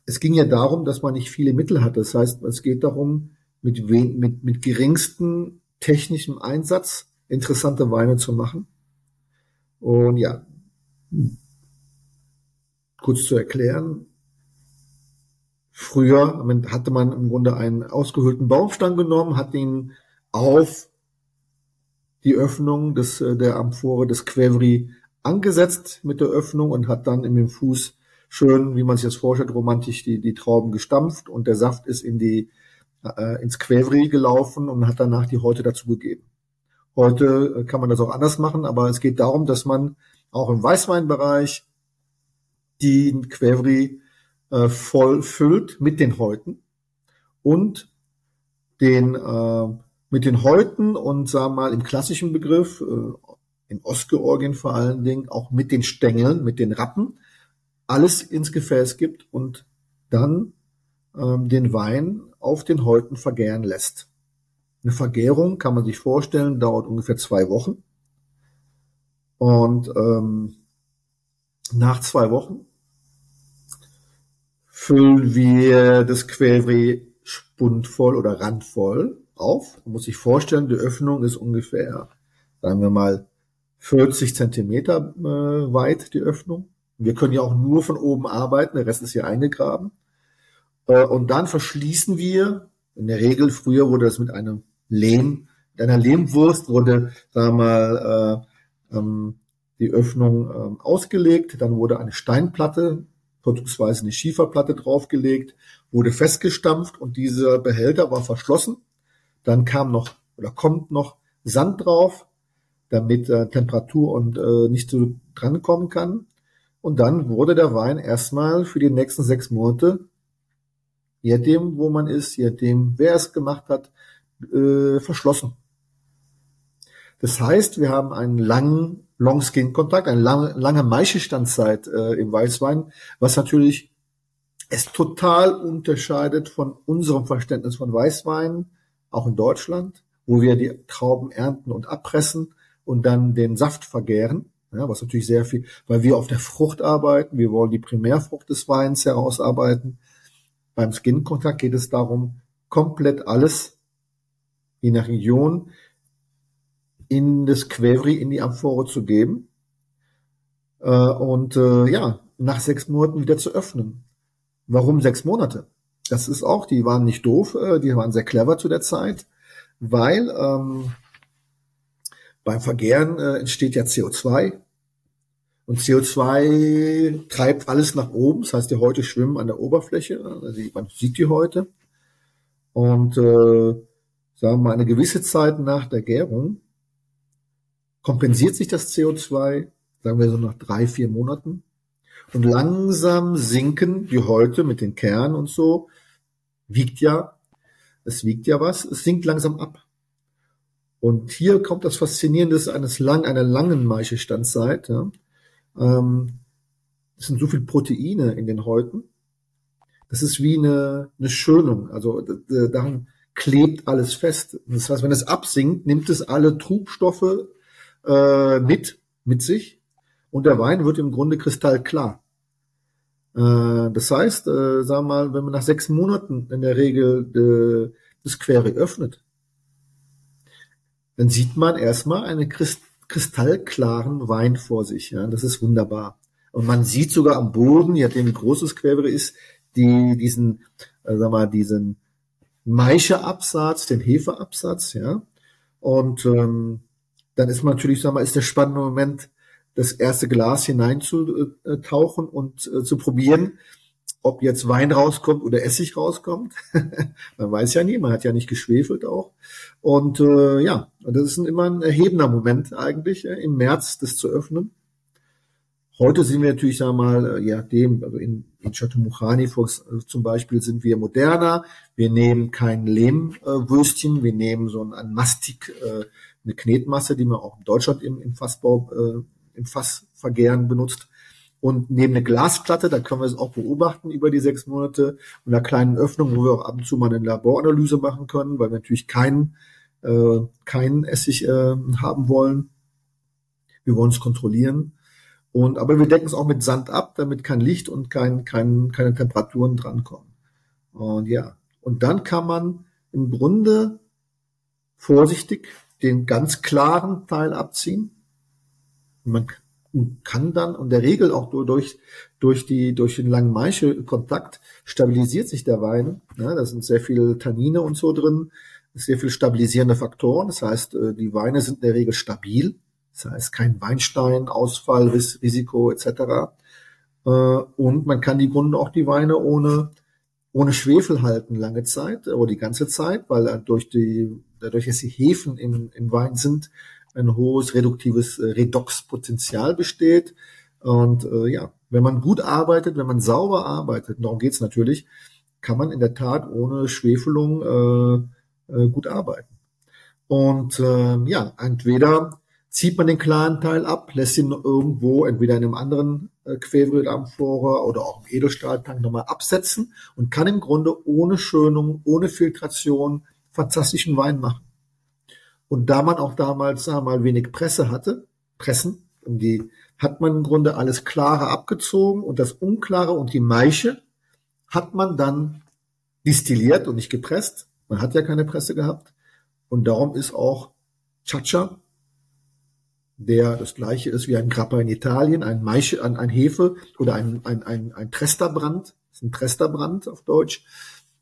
es ging ja darum, dass man nicht viele Mittel hat. Das heißt, es geht darum, mit, mit, mit geringstem technischem Einsatz interessante Weine zu machen. Und ja, kurz zu erklären, früher hatte man im Grunde einen ausgehöhlten Baumstamm genommen, hat ihn auf die Öffnung des, äh, der Amphore des Quevri angesetzt mit der Öffnung und hat dann in dem Fuß schön, wie man sich das vorstellt, romantisch die, die Trauben gestampft und der Saft ist in die, äh, ins Quevri gelaufen und hat danach die Häute dazugegeben. Heute äh, kann man das auch anders machen, aber es geht darum, dass man auch im Weißweinbereich die Quevri äh, voll füllt mit den Häuten und den äh, mit den Häuten und sagen wir mal im klassischen Begriff äh, in Ostgeorgien vor allen Dingen auch mit den Stängeln, mit den Rappen alles ins Gefäß gibt und dann ähm, den Wein auf den Häuten vergären lässt. Eine Vergärung kann man sich vorstellen, dauert ungefähr zwei Wochen. Und ähm, nach zwei Wochen füllen wir das Quellbrie spundvoll oder randvoll auf. Man muss sich vorstellen, die Öffnung ist ungefähr, sagen wir mal, 40 Zentimeter äh, weit, die Öffnung. Wir können ja auch nur von oben arbeiten, der Rest ist hier eingegraben. Äh, und dann verschließen wir, in der Regel, früher wurde das mit einem Lehm, mit einer Lehmwurst wurde, sagen wir mal, äh, ähm, die Öffnung äh, ausgelegt, dann wurde eine Steinplatte, vorzugsweise eine Schieferplatte draufgelegt, wurde festgestampft und dieser Behälter war verschlossen. Dann kam noch oder kommt noch Sand drauf, damit äh, Temperatur und äh, nicht so drankommen kann. Und dann wurde der Wein erstmal für die nächsten sechs Monate, je nachdem, wo man ist, je nachdem, wer es gemacht hat, äh, verschlossen. Das heißt, wir haben einen langen Long-Skin-Kontakt, eine lange, lange Maischestandzeit äh, im Weißwein, was natürlich es total unterscheidet von unserem Verständnis von Weißwein, auch in Deutschland, wo wir die Trauben ernten und abpressen und dann den Saft vergären, ja, was natürlich sehr viel, weil wir auf der Frucht arbeiten, wir wollen die Primärfrucht des Weins herausarbeiten. Beim Skin-Kontakt geht es darum, komplett alles je nach Region in das Quevri, in die Amphore zu geben äh, und äh, ja, nach sechs Monaten wieder zu öffnen. Warum sechs Monate? Das ist auch, die waren nicht doof, äh, die waren sehr clever zu der Zeit, weil ähm, beim Vergären äh, entsteht ja CO2 und CO2 treibt alles nach oben, das heißt, die Häute schwimmen an der Oberfläche, also man sieht die Häute und äh, sagen wir mal, eine gewisse Zeit nach der Gärung kompensiert sich das CO2, sagen wir so nach drei, vier Monaten. Und langsam sinken die Häute mit den Kernen und so, wiegt ja, es wiegt ja was, es sinkt langsam ab. Und hier kommt das Faszinierende eines lang, einer langen Maischestandzeit. Ja. Ähm, es sind so viele Proteine in den Häuten. Das ist wie eine, eine Schönung. Also daran klebt alles fest. Das heißt, wenn es absinkt, nimmt es alle Trubstoffe äh, mit, mit sich und der Wein wird im Grunde kristallklar. Äh, das heißt, äh, sagen wir mal, wenn man nach sechs Monaten in der Regel äh, das Quere öffnet, dann sieht man erstmal einen kristallklaren Wein vor sich. Ja, das ist wunderbar. Und man sieht sogar am Boden, je nachdem wie groß das ist, die, diesen, äh, sag mal, diesen Maischeabsatz, den Hefeabsatz, ja. Und ähm, dann ist man natürlich, sag mal, ist der spannende Moment, das erste Glas hineinzutauchen und äh, zu probieren, ob jetzt Wein rauskommt oder Essig rauskommt. *laughs* man weiß ja nie, man hat ja nicht geschwefelt auch. Und äh, ja, das ist immer ein erhebender Moment eigentlich, äh, im März das zu öffnen. Heute sind wir natürlich, sagen wir mal, äh, ja, dem, also in, in Chateau Mouchani äh, zum Beispiel sind wir moderner. Wir nehmen kein Lehmwürstchen, äh, wir nehmen so ein, Mastik, äh, eine Knetmasse, die man auch in Deutschland im, im Fassbau, äh, im Fassvergären benutzt. Und nehmen eine Glasplatte, da können wir es auch beobachten über die sechs Monate, und einer kleinen Öffnung, wo wir auch ab und zu mal eine Laboranalyse machen können, weil wir natürlich keinen äh, keinen Essig äh, haben wollen. Wir wollen es kontrollieren. Und, aber wir decken es auch mit Sand ab, damit kein Licht und kein, kein, keine Temperaturen drankommen. Und ja, und dann kann man im Grunde vorsichtig den ganz klaren Teil abziehen. Man kann dann und der Regel auch durch, durch die, durch den langen Maische-Kontakt stabilisiert sich der Wein. Ja, da sind sehr viele Tannine und so drin, sehr viele stabilisierende Faktoren. Das heißt, äh, die Weine sind in der Regel stabil. Das heißt, kein Weinstein, Ausfall, Risiko etc. Äh, und man kann die Grunde auch die Weine ohne, ohne Schwefel halten lange Zeit oder die ganze Zeit, weil durch die, dadurch, dass die Hefen im, im Wein sind, ein hohes reduktives äh, Redoxpotenzial besteht. Und äh, ja, wenn man gut arbeitet, wenn man sauber arbeitet, darum geht's natürlich, kann man in der Tat ohne Schwefelung äh, äh, gut arbeiten. Und äh, ja, entweder zieht man den klaren Teil ab, lässt ihn irgendwo entweder in einem anderen äh, Querwildamphora oder auch im Edelstahltank nochmal absetzen und kann im Grunde ohne Schönung, ohne Filtration fantastischen Wein machen. Und da man auch damals sagen wir mal wenig Presse hatte, Pressen, um die hat man im Grunde alles Klare abgezogen und das Unklare und die Maische hat man dann distilliert und nicht gepresst. Man hat ja keine Presse gehabt. Und darum ist auch Chacha der das gleiche ist wie ein Grappa in Italien, ein Maische, ein, ein Hefe oder ein, ein, ein, ein Tresterbrand, ist ein Tresterbrand auf Deutsch,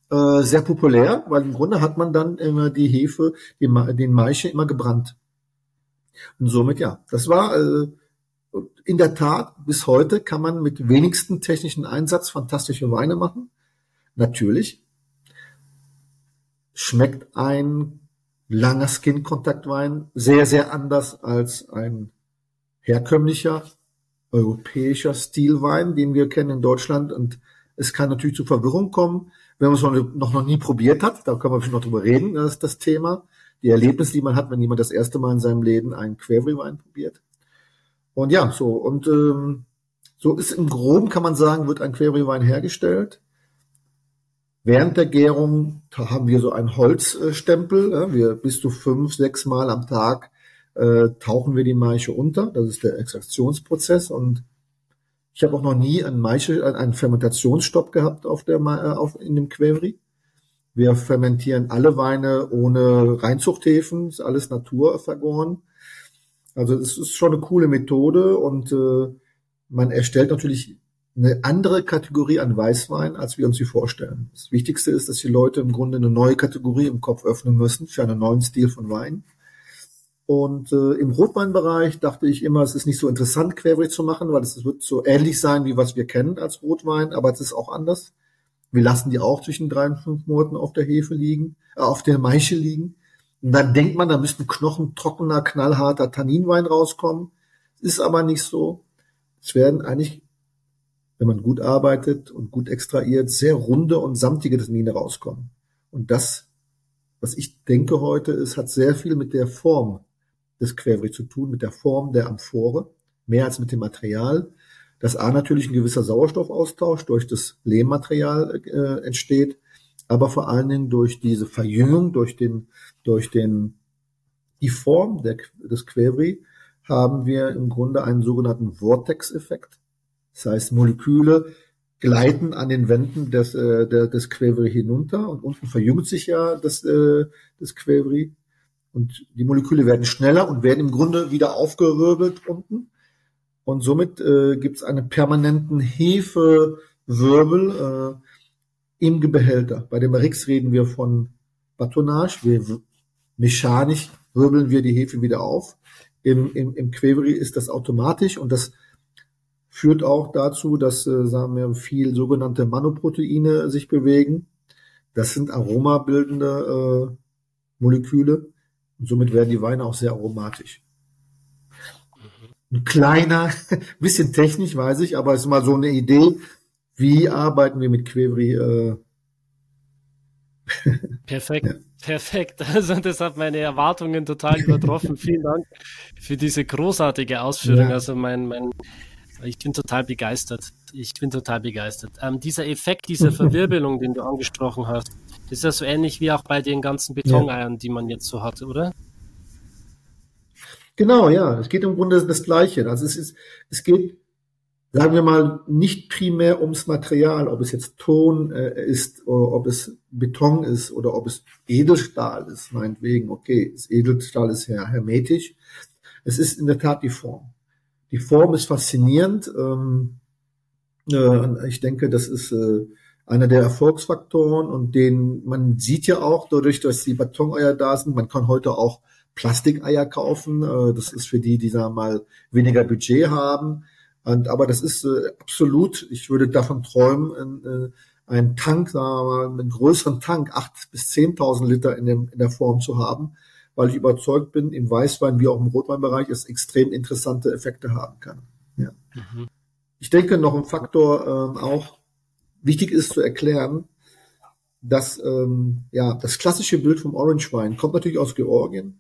äh, sehr populär, weil im Grunde hat man dann immer die Hefe, den, den Maische immer gebrannt. Und somit ja, das war äh, in der Tat, bis heute kann man mit wenigsten technischen Einsatz fantastische Weine machen. Natürlich schmeckt ein langer Skin-Kontaktwein sehr, sehr anders als ein herkömmlicher europäischer Stilwein, den wir kennen in Deutschland. Und es kann natürlich zu Verwirrung kommen, wenn man es noch, noch nie probiert hat. Da können wir noch drüber reden, das ist das Thema. Die Erlebnisse, die man hat, wenn jemand das erste Mal in seinem Leben einen Querway-Wein probiert. Und ja, so, und ähm, so ist im Groben, kann man sagen, wird ein Querway-Wein hergestellt. Während der Gärung haben wir so einen Holzstempel. Wir bis zu fünf, sechs Mal am Tag äh, tauchen wir die Maische unter. Das ist der Extraktionsprozess. Und ich habe auch noch nie einen Maische, einen Fermentationsstopp gehabt auf der, äh, auf, in dem Quäri. Wir fermentieren alle Weine ohne Reinzuchthäfen, ist alles naturvergoren. Also es ist schon eine coole Methode und äh, man erstellt natürlich eine andere Kategorie an Weißwein, als wir uns sie vorstellen. Das Wichtigste ist, dass die Leute im Grunde eine neue Kategorie im Kopf öffnen müssen für einen neuen Stil von Wein. Und äh, im Rotweinbereich dachte ich immer, es ist nicht so interessant, Querbrech zu machen, weil es wird so ähnlich sein, wie was wir kennen als Rotwein, aber es ist auch anders. Wir lassen die auch zwischen drei und fünf Monaten auf der Hefe liegen, äh, auf der Maische liegen. Und dann denkt man, da müsste ein knochentrockener, knallharter Tanninwein rauskommen. Ist aber nicht so. Es werden eigentlich wenn man gut arbeitet und gut extrahiert, sehr runde und samtige Tannine rauskommen. Und das, was ich denke heute, ist, hat sehr viel mit der Form des Querbrich zu tun, mit der Form der Amphore, mehr als mit dem Material. Dass A natürlich ein gewisser Sauerstoffaustausch durch das Lehmmaterial äh, entsteht, aber vor allen Dingen durch diese Verjüngung, durch den, durch den, die Form der, des Querbrich haben wir im Grunde einen sogenannten Vortex-Effekt. Das heißt, Moleküle gleiten an den Wänden des, äh, der, des Quäveri hinunter und unten verjüngt sich ja das, äh, das Quäveri und die Moleküle werden schneller und werden im Grunde wieder aufgewirbelt unten und somit äh, gibt es einen permanenten Hefewirbel äh, im Behälter. Bei dem RX reden wir von Batonnage, wir mechanisch wirbeln wir die Hefe wieder auf. Im, im, im Quäveri ist das automatisch und das führt auch dazu, dass äh, sagen wir, viel sogenannte Manoproteine sich bewegen. Das sind aromabildende äh, Moleküle und somit werden die Weine auch sehr aromatisch. Ein kleiner, *laughs* bisschen technisch, weiß ich, aber es ist mal so eine Idee, wie arbeiten wir mit Quevri. Äh *laughs* Perfekt, ja. perfekt. Also das hat meine Erwartungen total übertroffen. Vielen Dank für diese großartige Ausführung. Ja. Also mein, mein, ich bin total begeistert. Ich bin total begeistert. Ähm, dieser Effekt, dieser *laughs* Verwirbelung, den du angesprochen hast, ist ja so ähnlich wie auch bei den ganzen Betoneiern, ja. die man jetzt so hat, oder? Genau, ja. Es geht im Grunde das Gleiche. Also es ist, es geht, sagen wir mal, nicht primär ums Material, ob es jetzt Ton äh, ist, oder ob es Beton ist oder ob es Edelstahl ist, meinetwegen. Okay, Edelstahl ist ja hermetisch. Es ist in der Tat die Form. Die Form ist faszinierend. Ähm, äh, ich denke, das ist äh, einer der Erfolgsfaktoren und den man sieht ja auch dadurch, dass die Betoneier da sind. Man kann heute auch Plastikeier kaufen. Äh, das ist für die, die da mal weniger Budget haben. Und, aber das ist äh, absolut, ich würde davon träumen, äh, einen Tank, sagen wir mal, einen größeren Tank, acht bis zehntausend Liter in, dem, in der Form zu haben, weil ich überzeugt bin, im Weißwein wie auch im Rotweinbereich es extrem interessante Effekte haben kann. Ja. Mhm. Ich denke, noch ein Faktor ähm, auch wichtig ist zu erklären, dass ähm, ja das klassische Bild vom Orange Wein kommt natürlich aus Georgien,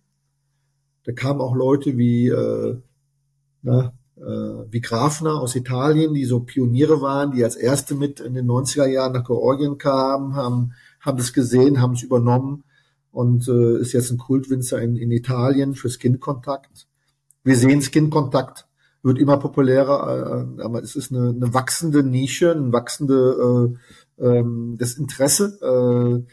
da kamen auch Leute wie, äh, na, äh, wie Grafner aus Italien, die so Pioniere waren, die als erste mit in den 90er Jahren nach Georgien kamen, haben, haben das gesehen, haben es übernommen und äh, ist jetzt ein Kultwinzer in, in Italien für Skin-Kontakt. Wir sehen Skin-Kontakt wird immer populärer, äh, aber es ist eine, eine wachsende Nische, ein wachsende äh, ähm, das Interesse. Äh,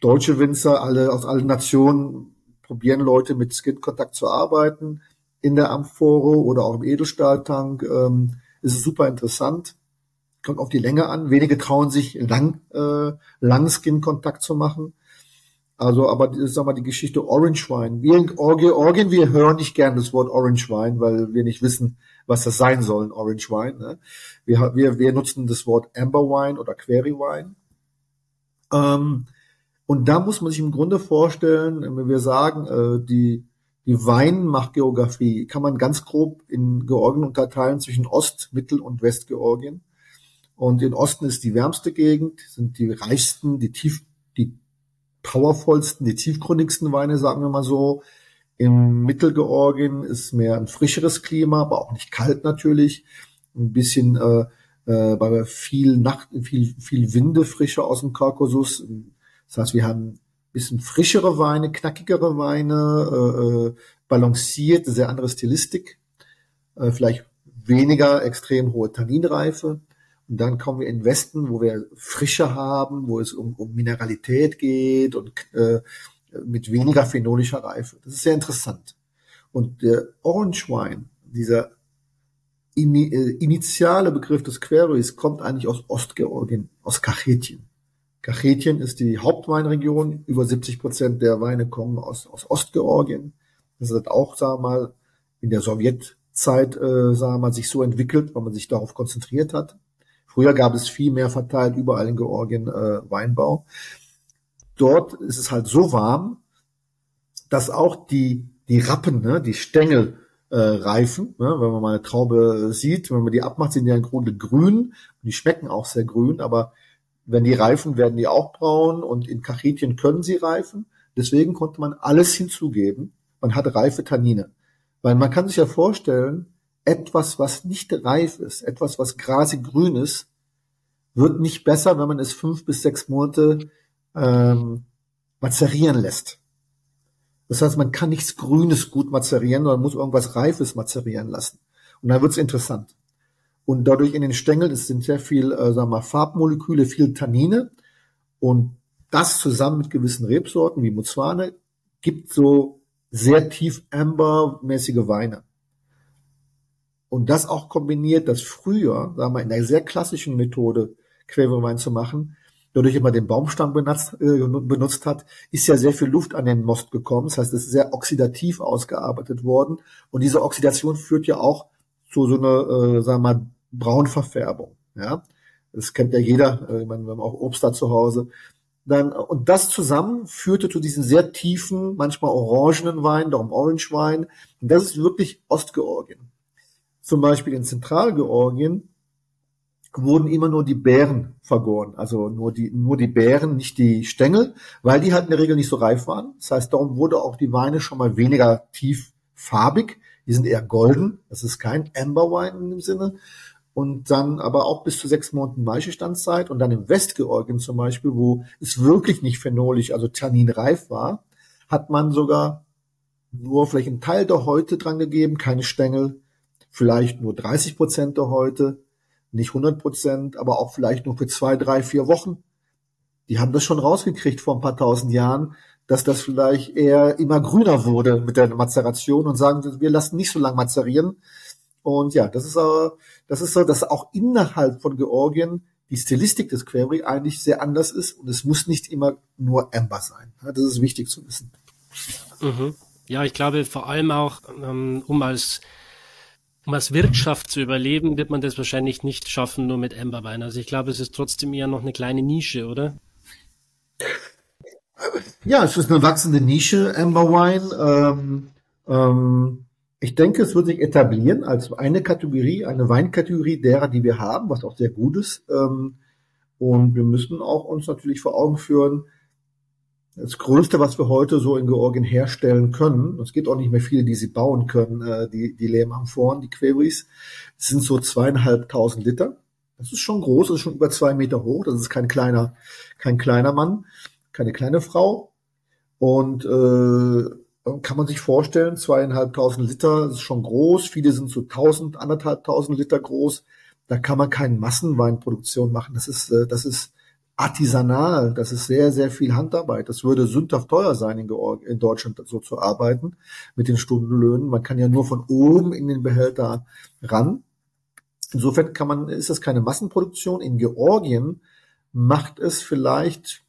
deutsche Winzer, alle aus allen Nationen probieren Leute mit Skin-Kontakt zu arbeiten in der Amphore oder auch im Edelstahltank. Ähm, ist super interessant. Kommt auf die Länge an. Wenige trauen sich lang, äh, lang Skin-Kontakt zu machen. Also, aber sag mal, die Geschichte Orange Wine. Wir in Georgien, wir hören nicht gern das Wort Orange Wine, weil wir nicht wissen, was das sein soll, Orange Wine. Ne? Wir, wir, wir nutzen das Wort Amber Wine oder Query Wine. Ähm, und da muss man sich im Grunde vorstellen, wenn wir sagen, äh, die, die Weinmachtgeografie kann man ganz grob in Georgien unterteilen zwischen Ost-, Mittel- und Westgeorgien. Und in Osten ist die wärmste Gegend, sind die reichsten, die tief, die powervollsten, die tiefgründigsten Weine, sagen wir mal so. Im Mittelgeorgien ist mehr ein frischeres Klima, aber auch nicht kalt natürlich. Ein bisschen äh, äh, bei viel Nacht, viel, viel Winde frischer aus dem Kaukasus, das heißt, wir haben bisschen frischere Weine, knackigere Weine, äh, äh, balanciert, sehr andere Stilistik, äh, vielleicht weniger extrem hohe Tanninreife. Und dann kommen wir in den Westen, wo wir Frische haben, wo es um, um Mineralität geht und äh, mit weniger phenolischer Reife. Das ist sehr interessant. Und der Orange Wine, dieser ini äh, initiale Begriff des Queries, kommt eigentlich aus Ostgeorgien, aus Kachetien. Kachetien ist die Hauptweinregion. Über 70 Prozent der Weine kommen aus, aus Ostgeorgien. Das hat auch, sagen wir mal, in der Sowjetzeit, äh, sagen wir mal, sich so entwickelt, weil man sich darauf konzentriert hat. Früher gab es viel mehr verteilt überall in Georgien äh, Weinbau. Dort ist es halt so warm, dass auch die, die Rappen, ne, die Stängel äh, reifen. Ne? Wenn man mal eine Traube sieht, wenn man die abmacht, sind die im Grunde grün und die schmecken auch sehr grün, aber wenn die reifen, werden die auch braun und in Kachetien können sie reifen. Deswegen konnte man alles hinzugeben. Man hat reife Tannine. Weil man kann sich ja vorstellen, etwas, was nicht reif ist, etwas, was grasig grün ist, wird nicht besser, wenn man es fünf bis sechs Monate ähm, mazerieren lässt. Das heißt, man kann nichts Grünes gut mazerieren, sondern muss irgendwas Reifes mazerieren lassen. Und dann wird es interessant. Und dadurch in den Stängeln es sind sehr viel, äh, sagen wir mal, Farbmoleküle, viel Tannine. Und das zusammen mit gewissen Rebsorten wie Muzwane gibt so sehr tief ambermäßige Weine. Und das auch kombiniert, das früher, sagen wir, in der sehr klassischen Methode Quellwein zu machen, dadurch immer den Baumstamm benutzt, äh, benutzt hat, ist ja sehr viel Luft an den Most gekommen. Das heißt, es ist sehr oxidativ ausgearbeitet worden. Und diese Oxidation führt ja auch zu so einer, äh, sagen wir mal, Braunverfärbung. Ja, das kennt ja jeder, äh, man, wir haben auch Obst da zu Hause. Dann, und das zusammen führte zu diesen sehr tiefen, manchmal orangenen Wein, darum Orange Wein. Und das ist wirklich Ostgeorgien. Zum Beispiel in Zentralgeorgien wurden immer nur die Beeren vergoren, also nur die, nur die Beeren, nicht die Stängel, weil die halt in der Regel nicht so reif waren. Das heißt, darum wurde auch die Weine schon mal weniger tief farbig. Die sind eher golden. Das ist kein Amber Wine in dem Sinne. Und dann aber auch bis zu sechs Monaten Maischestandzeit und dann im Westgeorgien zum Beispiel, wo es wirklich nicht phenolisch, also tanninreif war, hat man sogar nur vielleicht einen Teil der Häute dran gegeben, keine Stängel, vielleicht nur 30 Prozent der Häute nicht 100 Prozent, aber auch vielleicht nur für zwei, drei, vier Wochen. Die haben das schon rausgekriegt vor ein paar tausend Jahren, dass das vielleicht eher immer grüner wurde mit der Mazeration und sagen, wir lassen nicht so lange mazerieren. Und ja, das ist, das ist so, dass auch innerhalb von Georgien die Stilistik des Query eigentlich sehr anders ist und es muss nicht immer nur Amber sein. Das ist wichtig zu wissen. Mhm. Ja, ich glaube vor allem auch, ähm, um als um als Wirtschaft zu überleben, wird man das wahrscheinlich nicht schaffen, nur mit Amberwein. Also ich glaube, es ist trotzdem eher noch eine kleine Nische, oder? Ja, es ist eine wachsende Nische, Amberwein. Ähm, ähm, ich denke, es wird sich etablieren als eine Kategorie, eine Weinkategorie derer, die wir haben, was auch sehr gut ist. Ähm, und wir müssen auch uns natürlich vor Augen führen, das Größte, was wir heute so in Georgien herstellen können, es gibt auch nicht mehr viele, die sie bauen können, äh, die, die Lehmamphoren, die Queries, sind so zweieinhalbtausend Liter. Das ist schon groß, das ist schon über zwei Meter hoch, das ist kein kleiner, kein kleiner Mann, keine kleine Frau. Und äh, kann man sich vorstellen, zweieinhalbtausend Liter ist schon groß, viele sind so tausend, anderthalbtausend Liter groß. Da kann man keine Massenweinproduktion machen. Das ist, äh, das ist artisanal, das ist sehr, sehr viel Handarbeit. Das würde sündhaft teuer sein, in, Georg in Deutschland so zu arbeiten mit den Stundenlöhnen. Man kann ja nur von oben in den Behälter ran. Insofern kann man, ist das keine Massenproduktion. In Georgien macht es vielleicht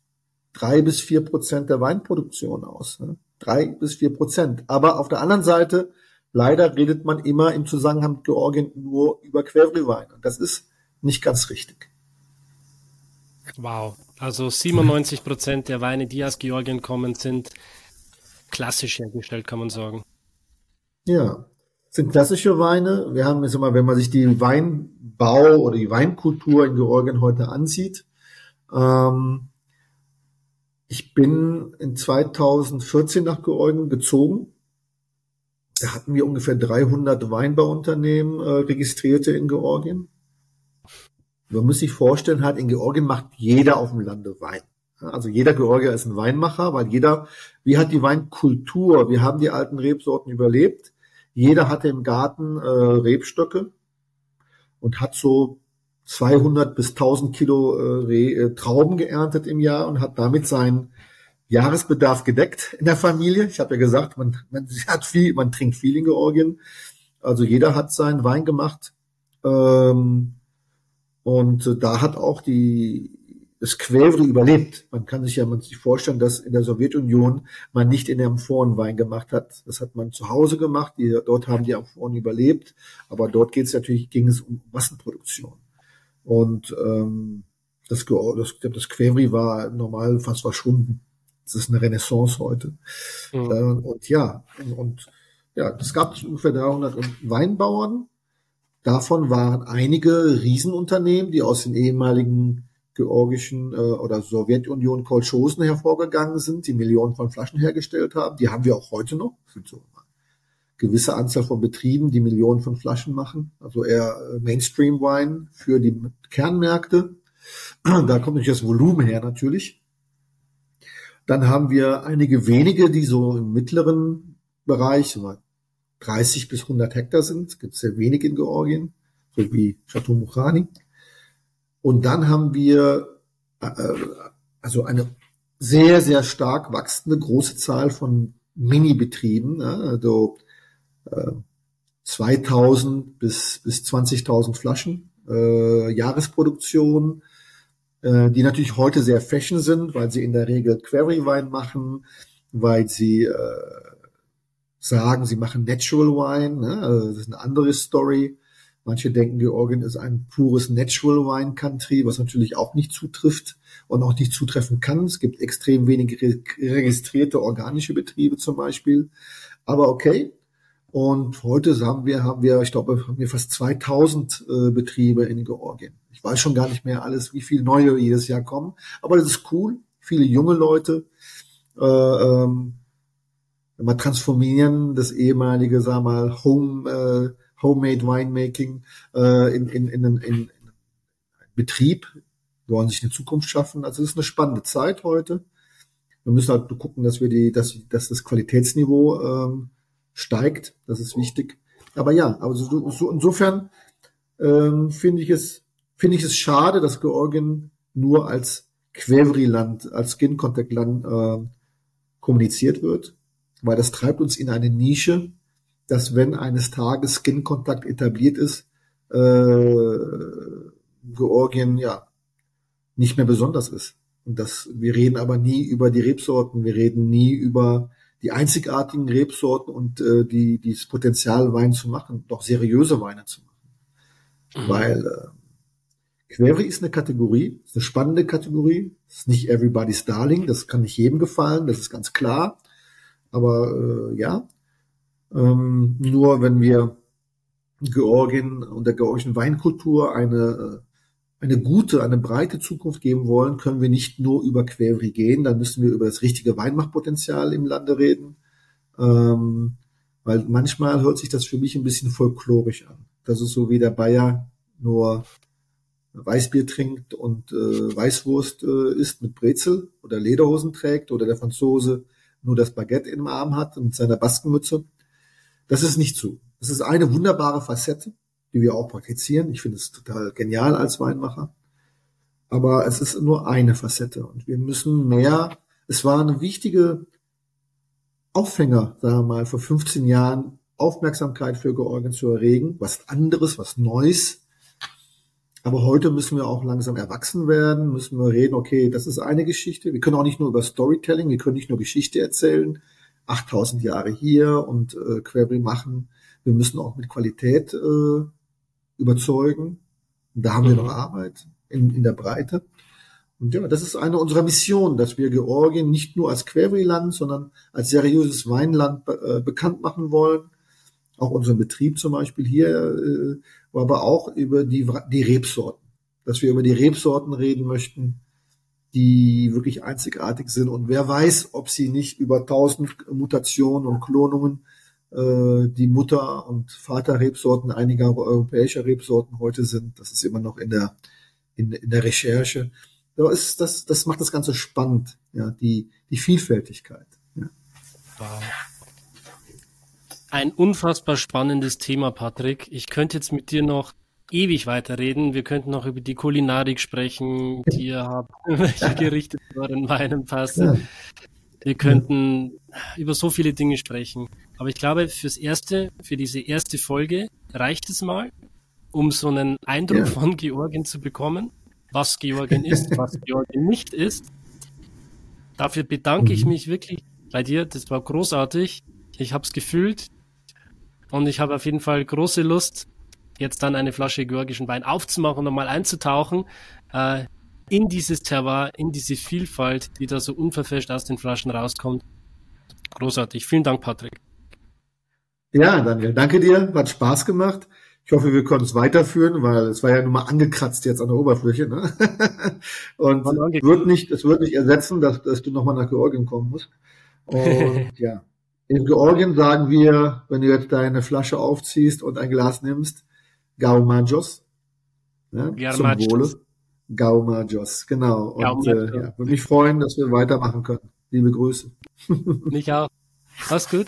drei bis vier Prozent der Weinproduktion aus. Ne? Drei bis vier Prozent. Aber auf der anderen Seite, leider redet man immer im Zusammenhang mit Georgien nur über Querwein. Das ist nicht ganz richtig. Wow. Also 97 Prozent der Weine, die aus Georgien kommen, sind klassisch hergestellt, kann man sagen. Ja, sind klassische Weine. Wir haben jetzt mal, wenn man sich die Weinbau oder die Weinkultur in Georgien heute ansieht. Ähm, ich bin in 2014 nach Georgien gezogen. Da hatten wir ungefähr 300 Weinbauunternehmen äh, registrierte in Georgien. Man muss sich vorstellen, halt in Georgien macht jeder auf dem Lande Wein. Also jeder Georgier ist ein Weinmacher, weil jeder, wie hat die Weinkultur, wir haben die alten Rebsorten überlebt. Jeder hatte im Garten äh, Rebstöcke und hat so 200 bis 1000 Kilo äh, äh, Trauben geerntet im Jahr und hat damit seinen Jahresbedarf gedeckt in der Familie. Ich habe ja gesagt, man, man *laughs* hat viel, man trinkt viel in Georgien. Also jeder hat seinen Wein gemacht. Ähm, und äh, da hat auch die, das Quävre überlebt. Man kann sich ja man sich vorstellen, dass in der Sowjetunion man nicht in der Amphoren Wein gemacht hat. Das hat man zu Hause gemacht. Die, dort haben die Amphoren überlebt. Aber dort geht es natürlich, ging es um Massenproduktion. Und ähm, das, das, das Quävri war normal fast verschwunden. Das ist eine Renaissance heute. Mhm. Äh, und ja, und, und ja, es gab ungefähr 300 Weinbauern Davon waren einige Riesenunternehmen, die aus den ehemaligen georgischen äh, oder Sowjetunion Kolchosen hervorgegangen sind, die Millionen von Flaschen hergestellt haben. Die haben wir auch heute noch. Sind so eine gewisse Anzahl von Betrieben, die Millionen von Flaschen machen. Also eher äh, Mainstream-Wein für die Kernmärkte. Da kommt natürlich das Volumen her natürlich. Dann haben wir einige wenige, die so im mittleren Bereich, 30 bis 100 Hektar sind. Gibt sehr wenig in Georgien. so wie Chateau Mouchani. Und dann haben wir äh, also eine sehr, sehr stark wachsende große Zahl von Mini-Betrieben, ja, also äh, 2000 bis, bis 20.000 Flaschen äh, Jahresproduktion, äh, die natürlich heute sehr fashion sind, weil sie in der Regel Query-Wein machen, weil sie äh, sagen, sie machen Natural Wine, ne? also das ist eine andere Story. Manche denken, Georgien ist ein pures Natural Wine Country, was natürlich auch nicht zutrifft und auch nicht zutreffen kann. Es gibt extrem wenige registrierte organische Betriebe zum Beispiel. Aber okay. Und heute haben wir, haben wir, ich glaube, haben wir fast 2000 äh, Betriebe in Georgien. Ich weiß schon gar nicht mehr alles, wie viele neue jedes Jahr kommen. Aber das ist cool. Viele junge Leute. Äh, ähm, wir transformieren das ehemalige, sag mal, Home, äh, Homemade Winemaking äh, in, in, in, in, in Betrieb, wollen sich eine Zukunft schaffen. Also es ist eine spannende Zeit heute. Wir müssen halt gucken, dass wir die, dass, dass das Qualitätsniveau ähm, steigt. Das ist wichtig. Aber ja, also so, insofern ähm, finde ich es finde ich es schade, dass Georgien nur als Quevri-Land, als Skin-Contact-Land äh, kommuniziert wird, weil das treibt uns in eine Nische, dass wenn eines Tages Skin-Kontakt etabliert ist, äh, Georgien ja nicht mehr besonders ist. Und das, wir reden aber nie über die Rebsorten, wir reden nie über die einzigartigen Rebsorten und äh, die, das Potenzial, Wein zu machen, doch seriöse Weine zu machen. Mhm. Weil äh, Query ist eine Kategorie, ist eine spannende Kategorie, ist nicht everybody's darling, das kann nicht jedem gefallen, das ist ganz klar. Aber äh, ja, ähm, nur wenn wir Georgien und der georgischen Weinkultur eine äh, eine gute, eine breite Zukunft geben wollen, können wir nicht nur über Query gehen, dann müssen wir über das richtige Weinmachpotenzial im Lande reden. Ähm, weil manchmal hört sich das für mich ein bisschen folklorisch an. Das ist so wie der Bayer nur Weißbier trinkt und äh, Weißwurst äh, isst mit Brezel oder Lederhosen trägt oder der Franzose nur das Baguette im Arm hat und mit seiner Baskenmütze. Das ist nicht so. Das ist eine wunderbare Facette die wir auch praktizieren. Ich finde es total genial als Weinmacher. Aber es ist nur eine Facette und wir müssen mehr. Es war eine wichtige Aufhänger, sagen wir mal, vor 15 Jahren Aufmerksamkeit für Georgien zu erregen, was anderes, was Neues. Aber heute müssen wir auch langsam erwachsen werden, müssen wir reden, okay, das ist eine Geschichte. Wir können auch nicht nur über Storytelling, wir können nicht nur Geschichte erzählen, 8000 Jahre hier und äh, Query machen. Wir müssen auch mit Qualität äh, überzeugen. Und da haben mhm. wir noch Arbeit in, in der Breite. Und ja, das ist eine unserer Missionen, dass wir Georgien nicht nur als Query-Land, sondern als seriöses Weinland äh, bekannt machen wollen. Auch unseren Betrieb zum Beispiel hier, äh, aber auch über die, die Rebsorten. Dass wir über die Rebsorten reden möchten, die wirklich einzigartig sind. Und wer weiß, ob sie nicht über tausend Mutationen und Klonungen äh, die Mutter- und Vaterrebsorten einiger europäischer Rebsorten heute sind. Das ist immer noch in der, in, in der Recherche. Da ist das, das macht das Ganze spannend, ja, die, die Vielfältigkeit. Ja. Wow. Ein unfassbar spannendes Thema, Patrick. Ich könnte jetzt mit dir noch ewig weiterreden. Wir könnten noch über die Kulinarik sprechen, die ihr habt, *laughs* welche Gerichte zu euren Weinen passen. Wir könnten über so viele Dinge sprechen. Aber ich glaube, fürs erste, für diese erste Folge reicht es mal, um so einen Eindruck ja. von Georgien zu bekommen, was Georgien ist, *laughs* was Georgien nicht ist. Dafür bedanke mhm. ich mich wirklich bei dir. Das war großartig. Ich habe es gefühlt und ich habe auf jeden Fall große Lust, jetzt dann eine Flasche georgischen Wein aufzumachen und mal einzutauchen. Äh, in dieses Terroir, in diese Vielfalt, die da so unverfälscht aus den Flaschen rauskommt. Großartig. Vielen Dank, Patrick. Ja, Daniel, danke dir. Hat Spaß gemacht. Ich hoffe, wir konnten es weiterführen, weil es war ja nur mal angekratzt jetzt an der Oberfläche. Ne? *laughs* Und es wird nicht, es wird nicht ersetzen, dass, dass du nochmal nach Georgien kommen musst. Und *laughs* ja, in Georgien sagen wir, wenn du jetzt deine Flasche aufziehst und ein Glas nimmst, Gaumajos. Ja, zum Wohle. Gauma Joss, genau. Und äh, ja, würde mich freuen, dass wir weitermachen können. Liebe Grüße. Mich auch. Mach's gut.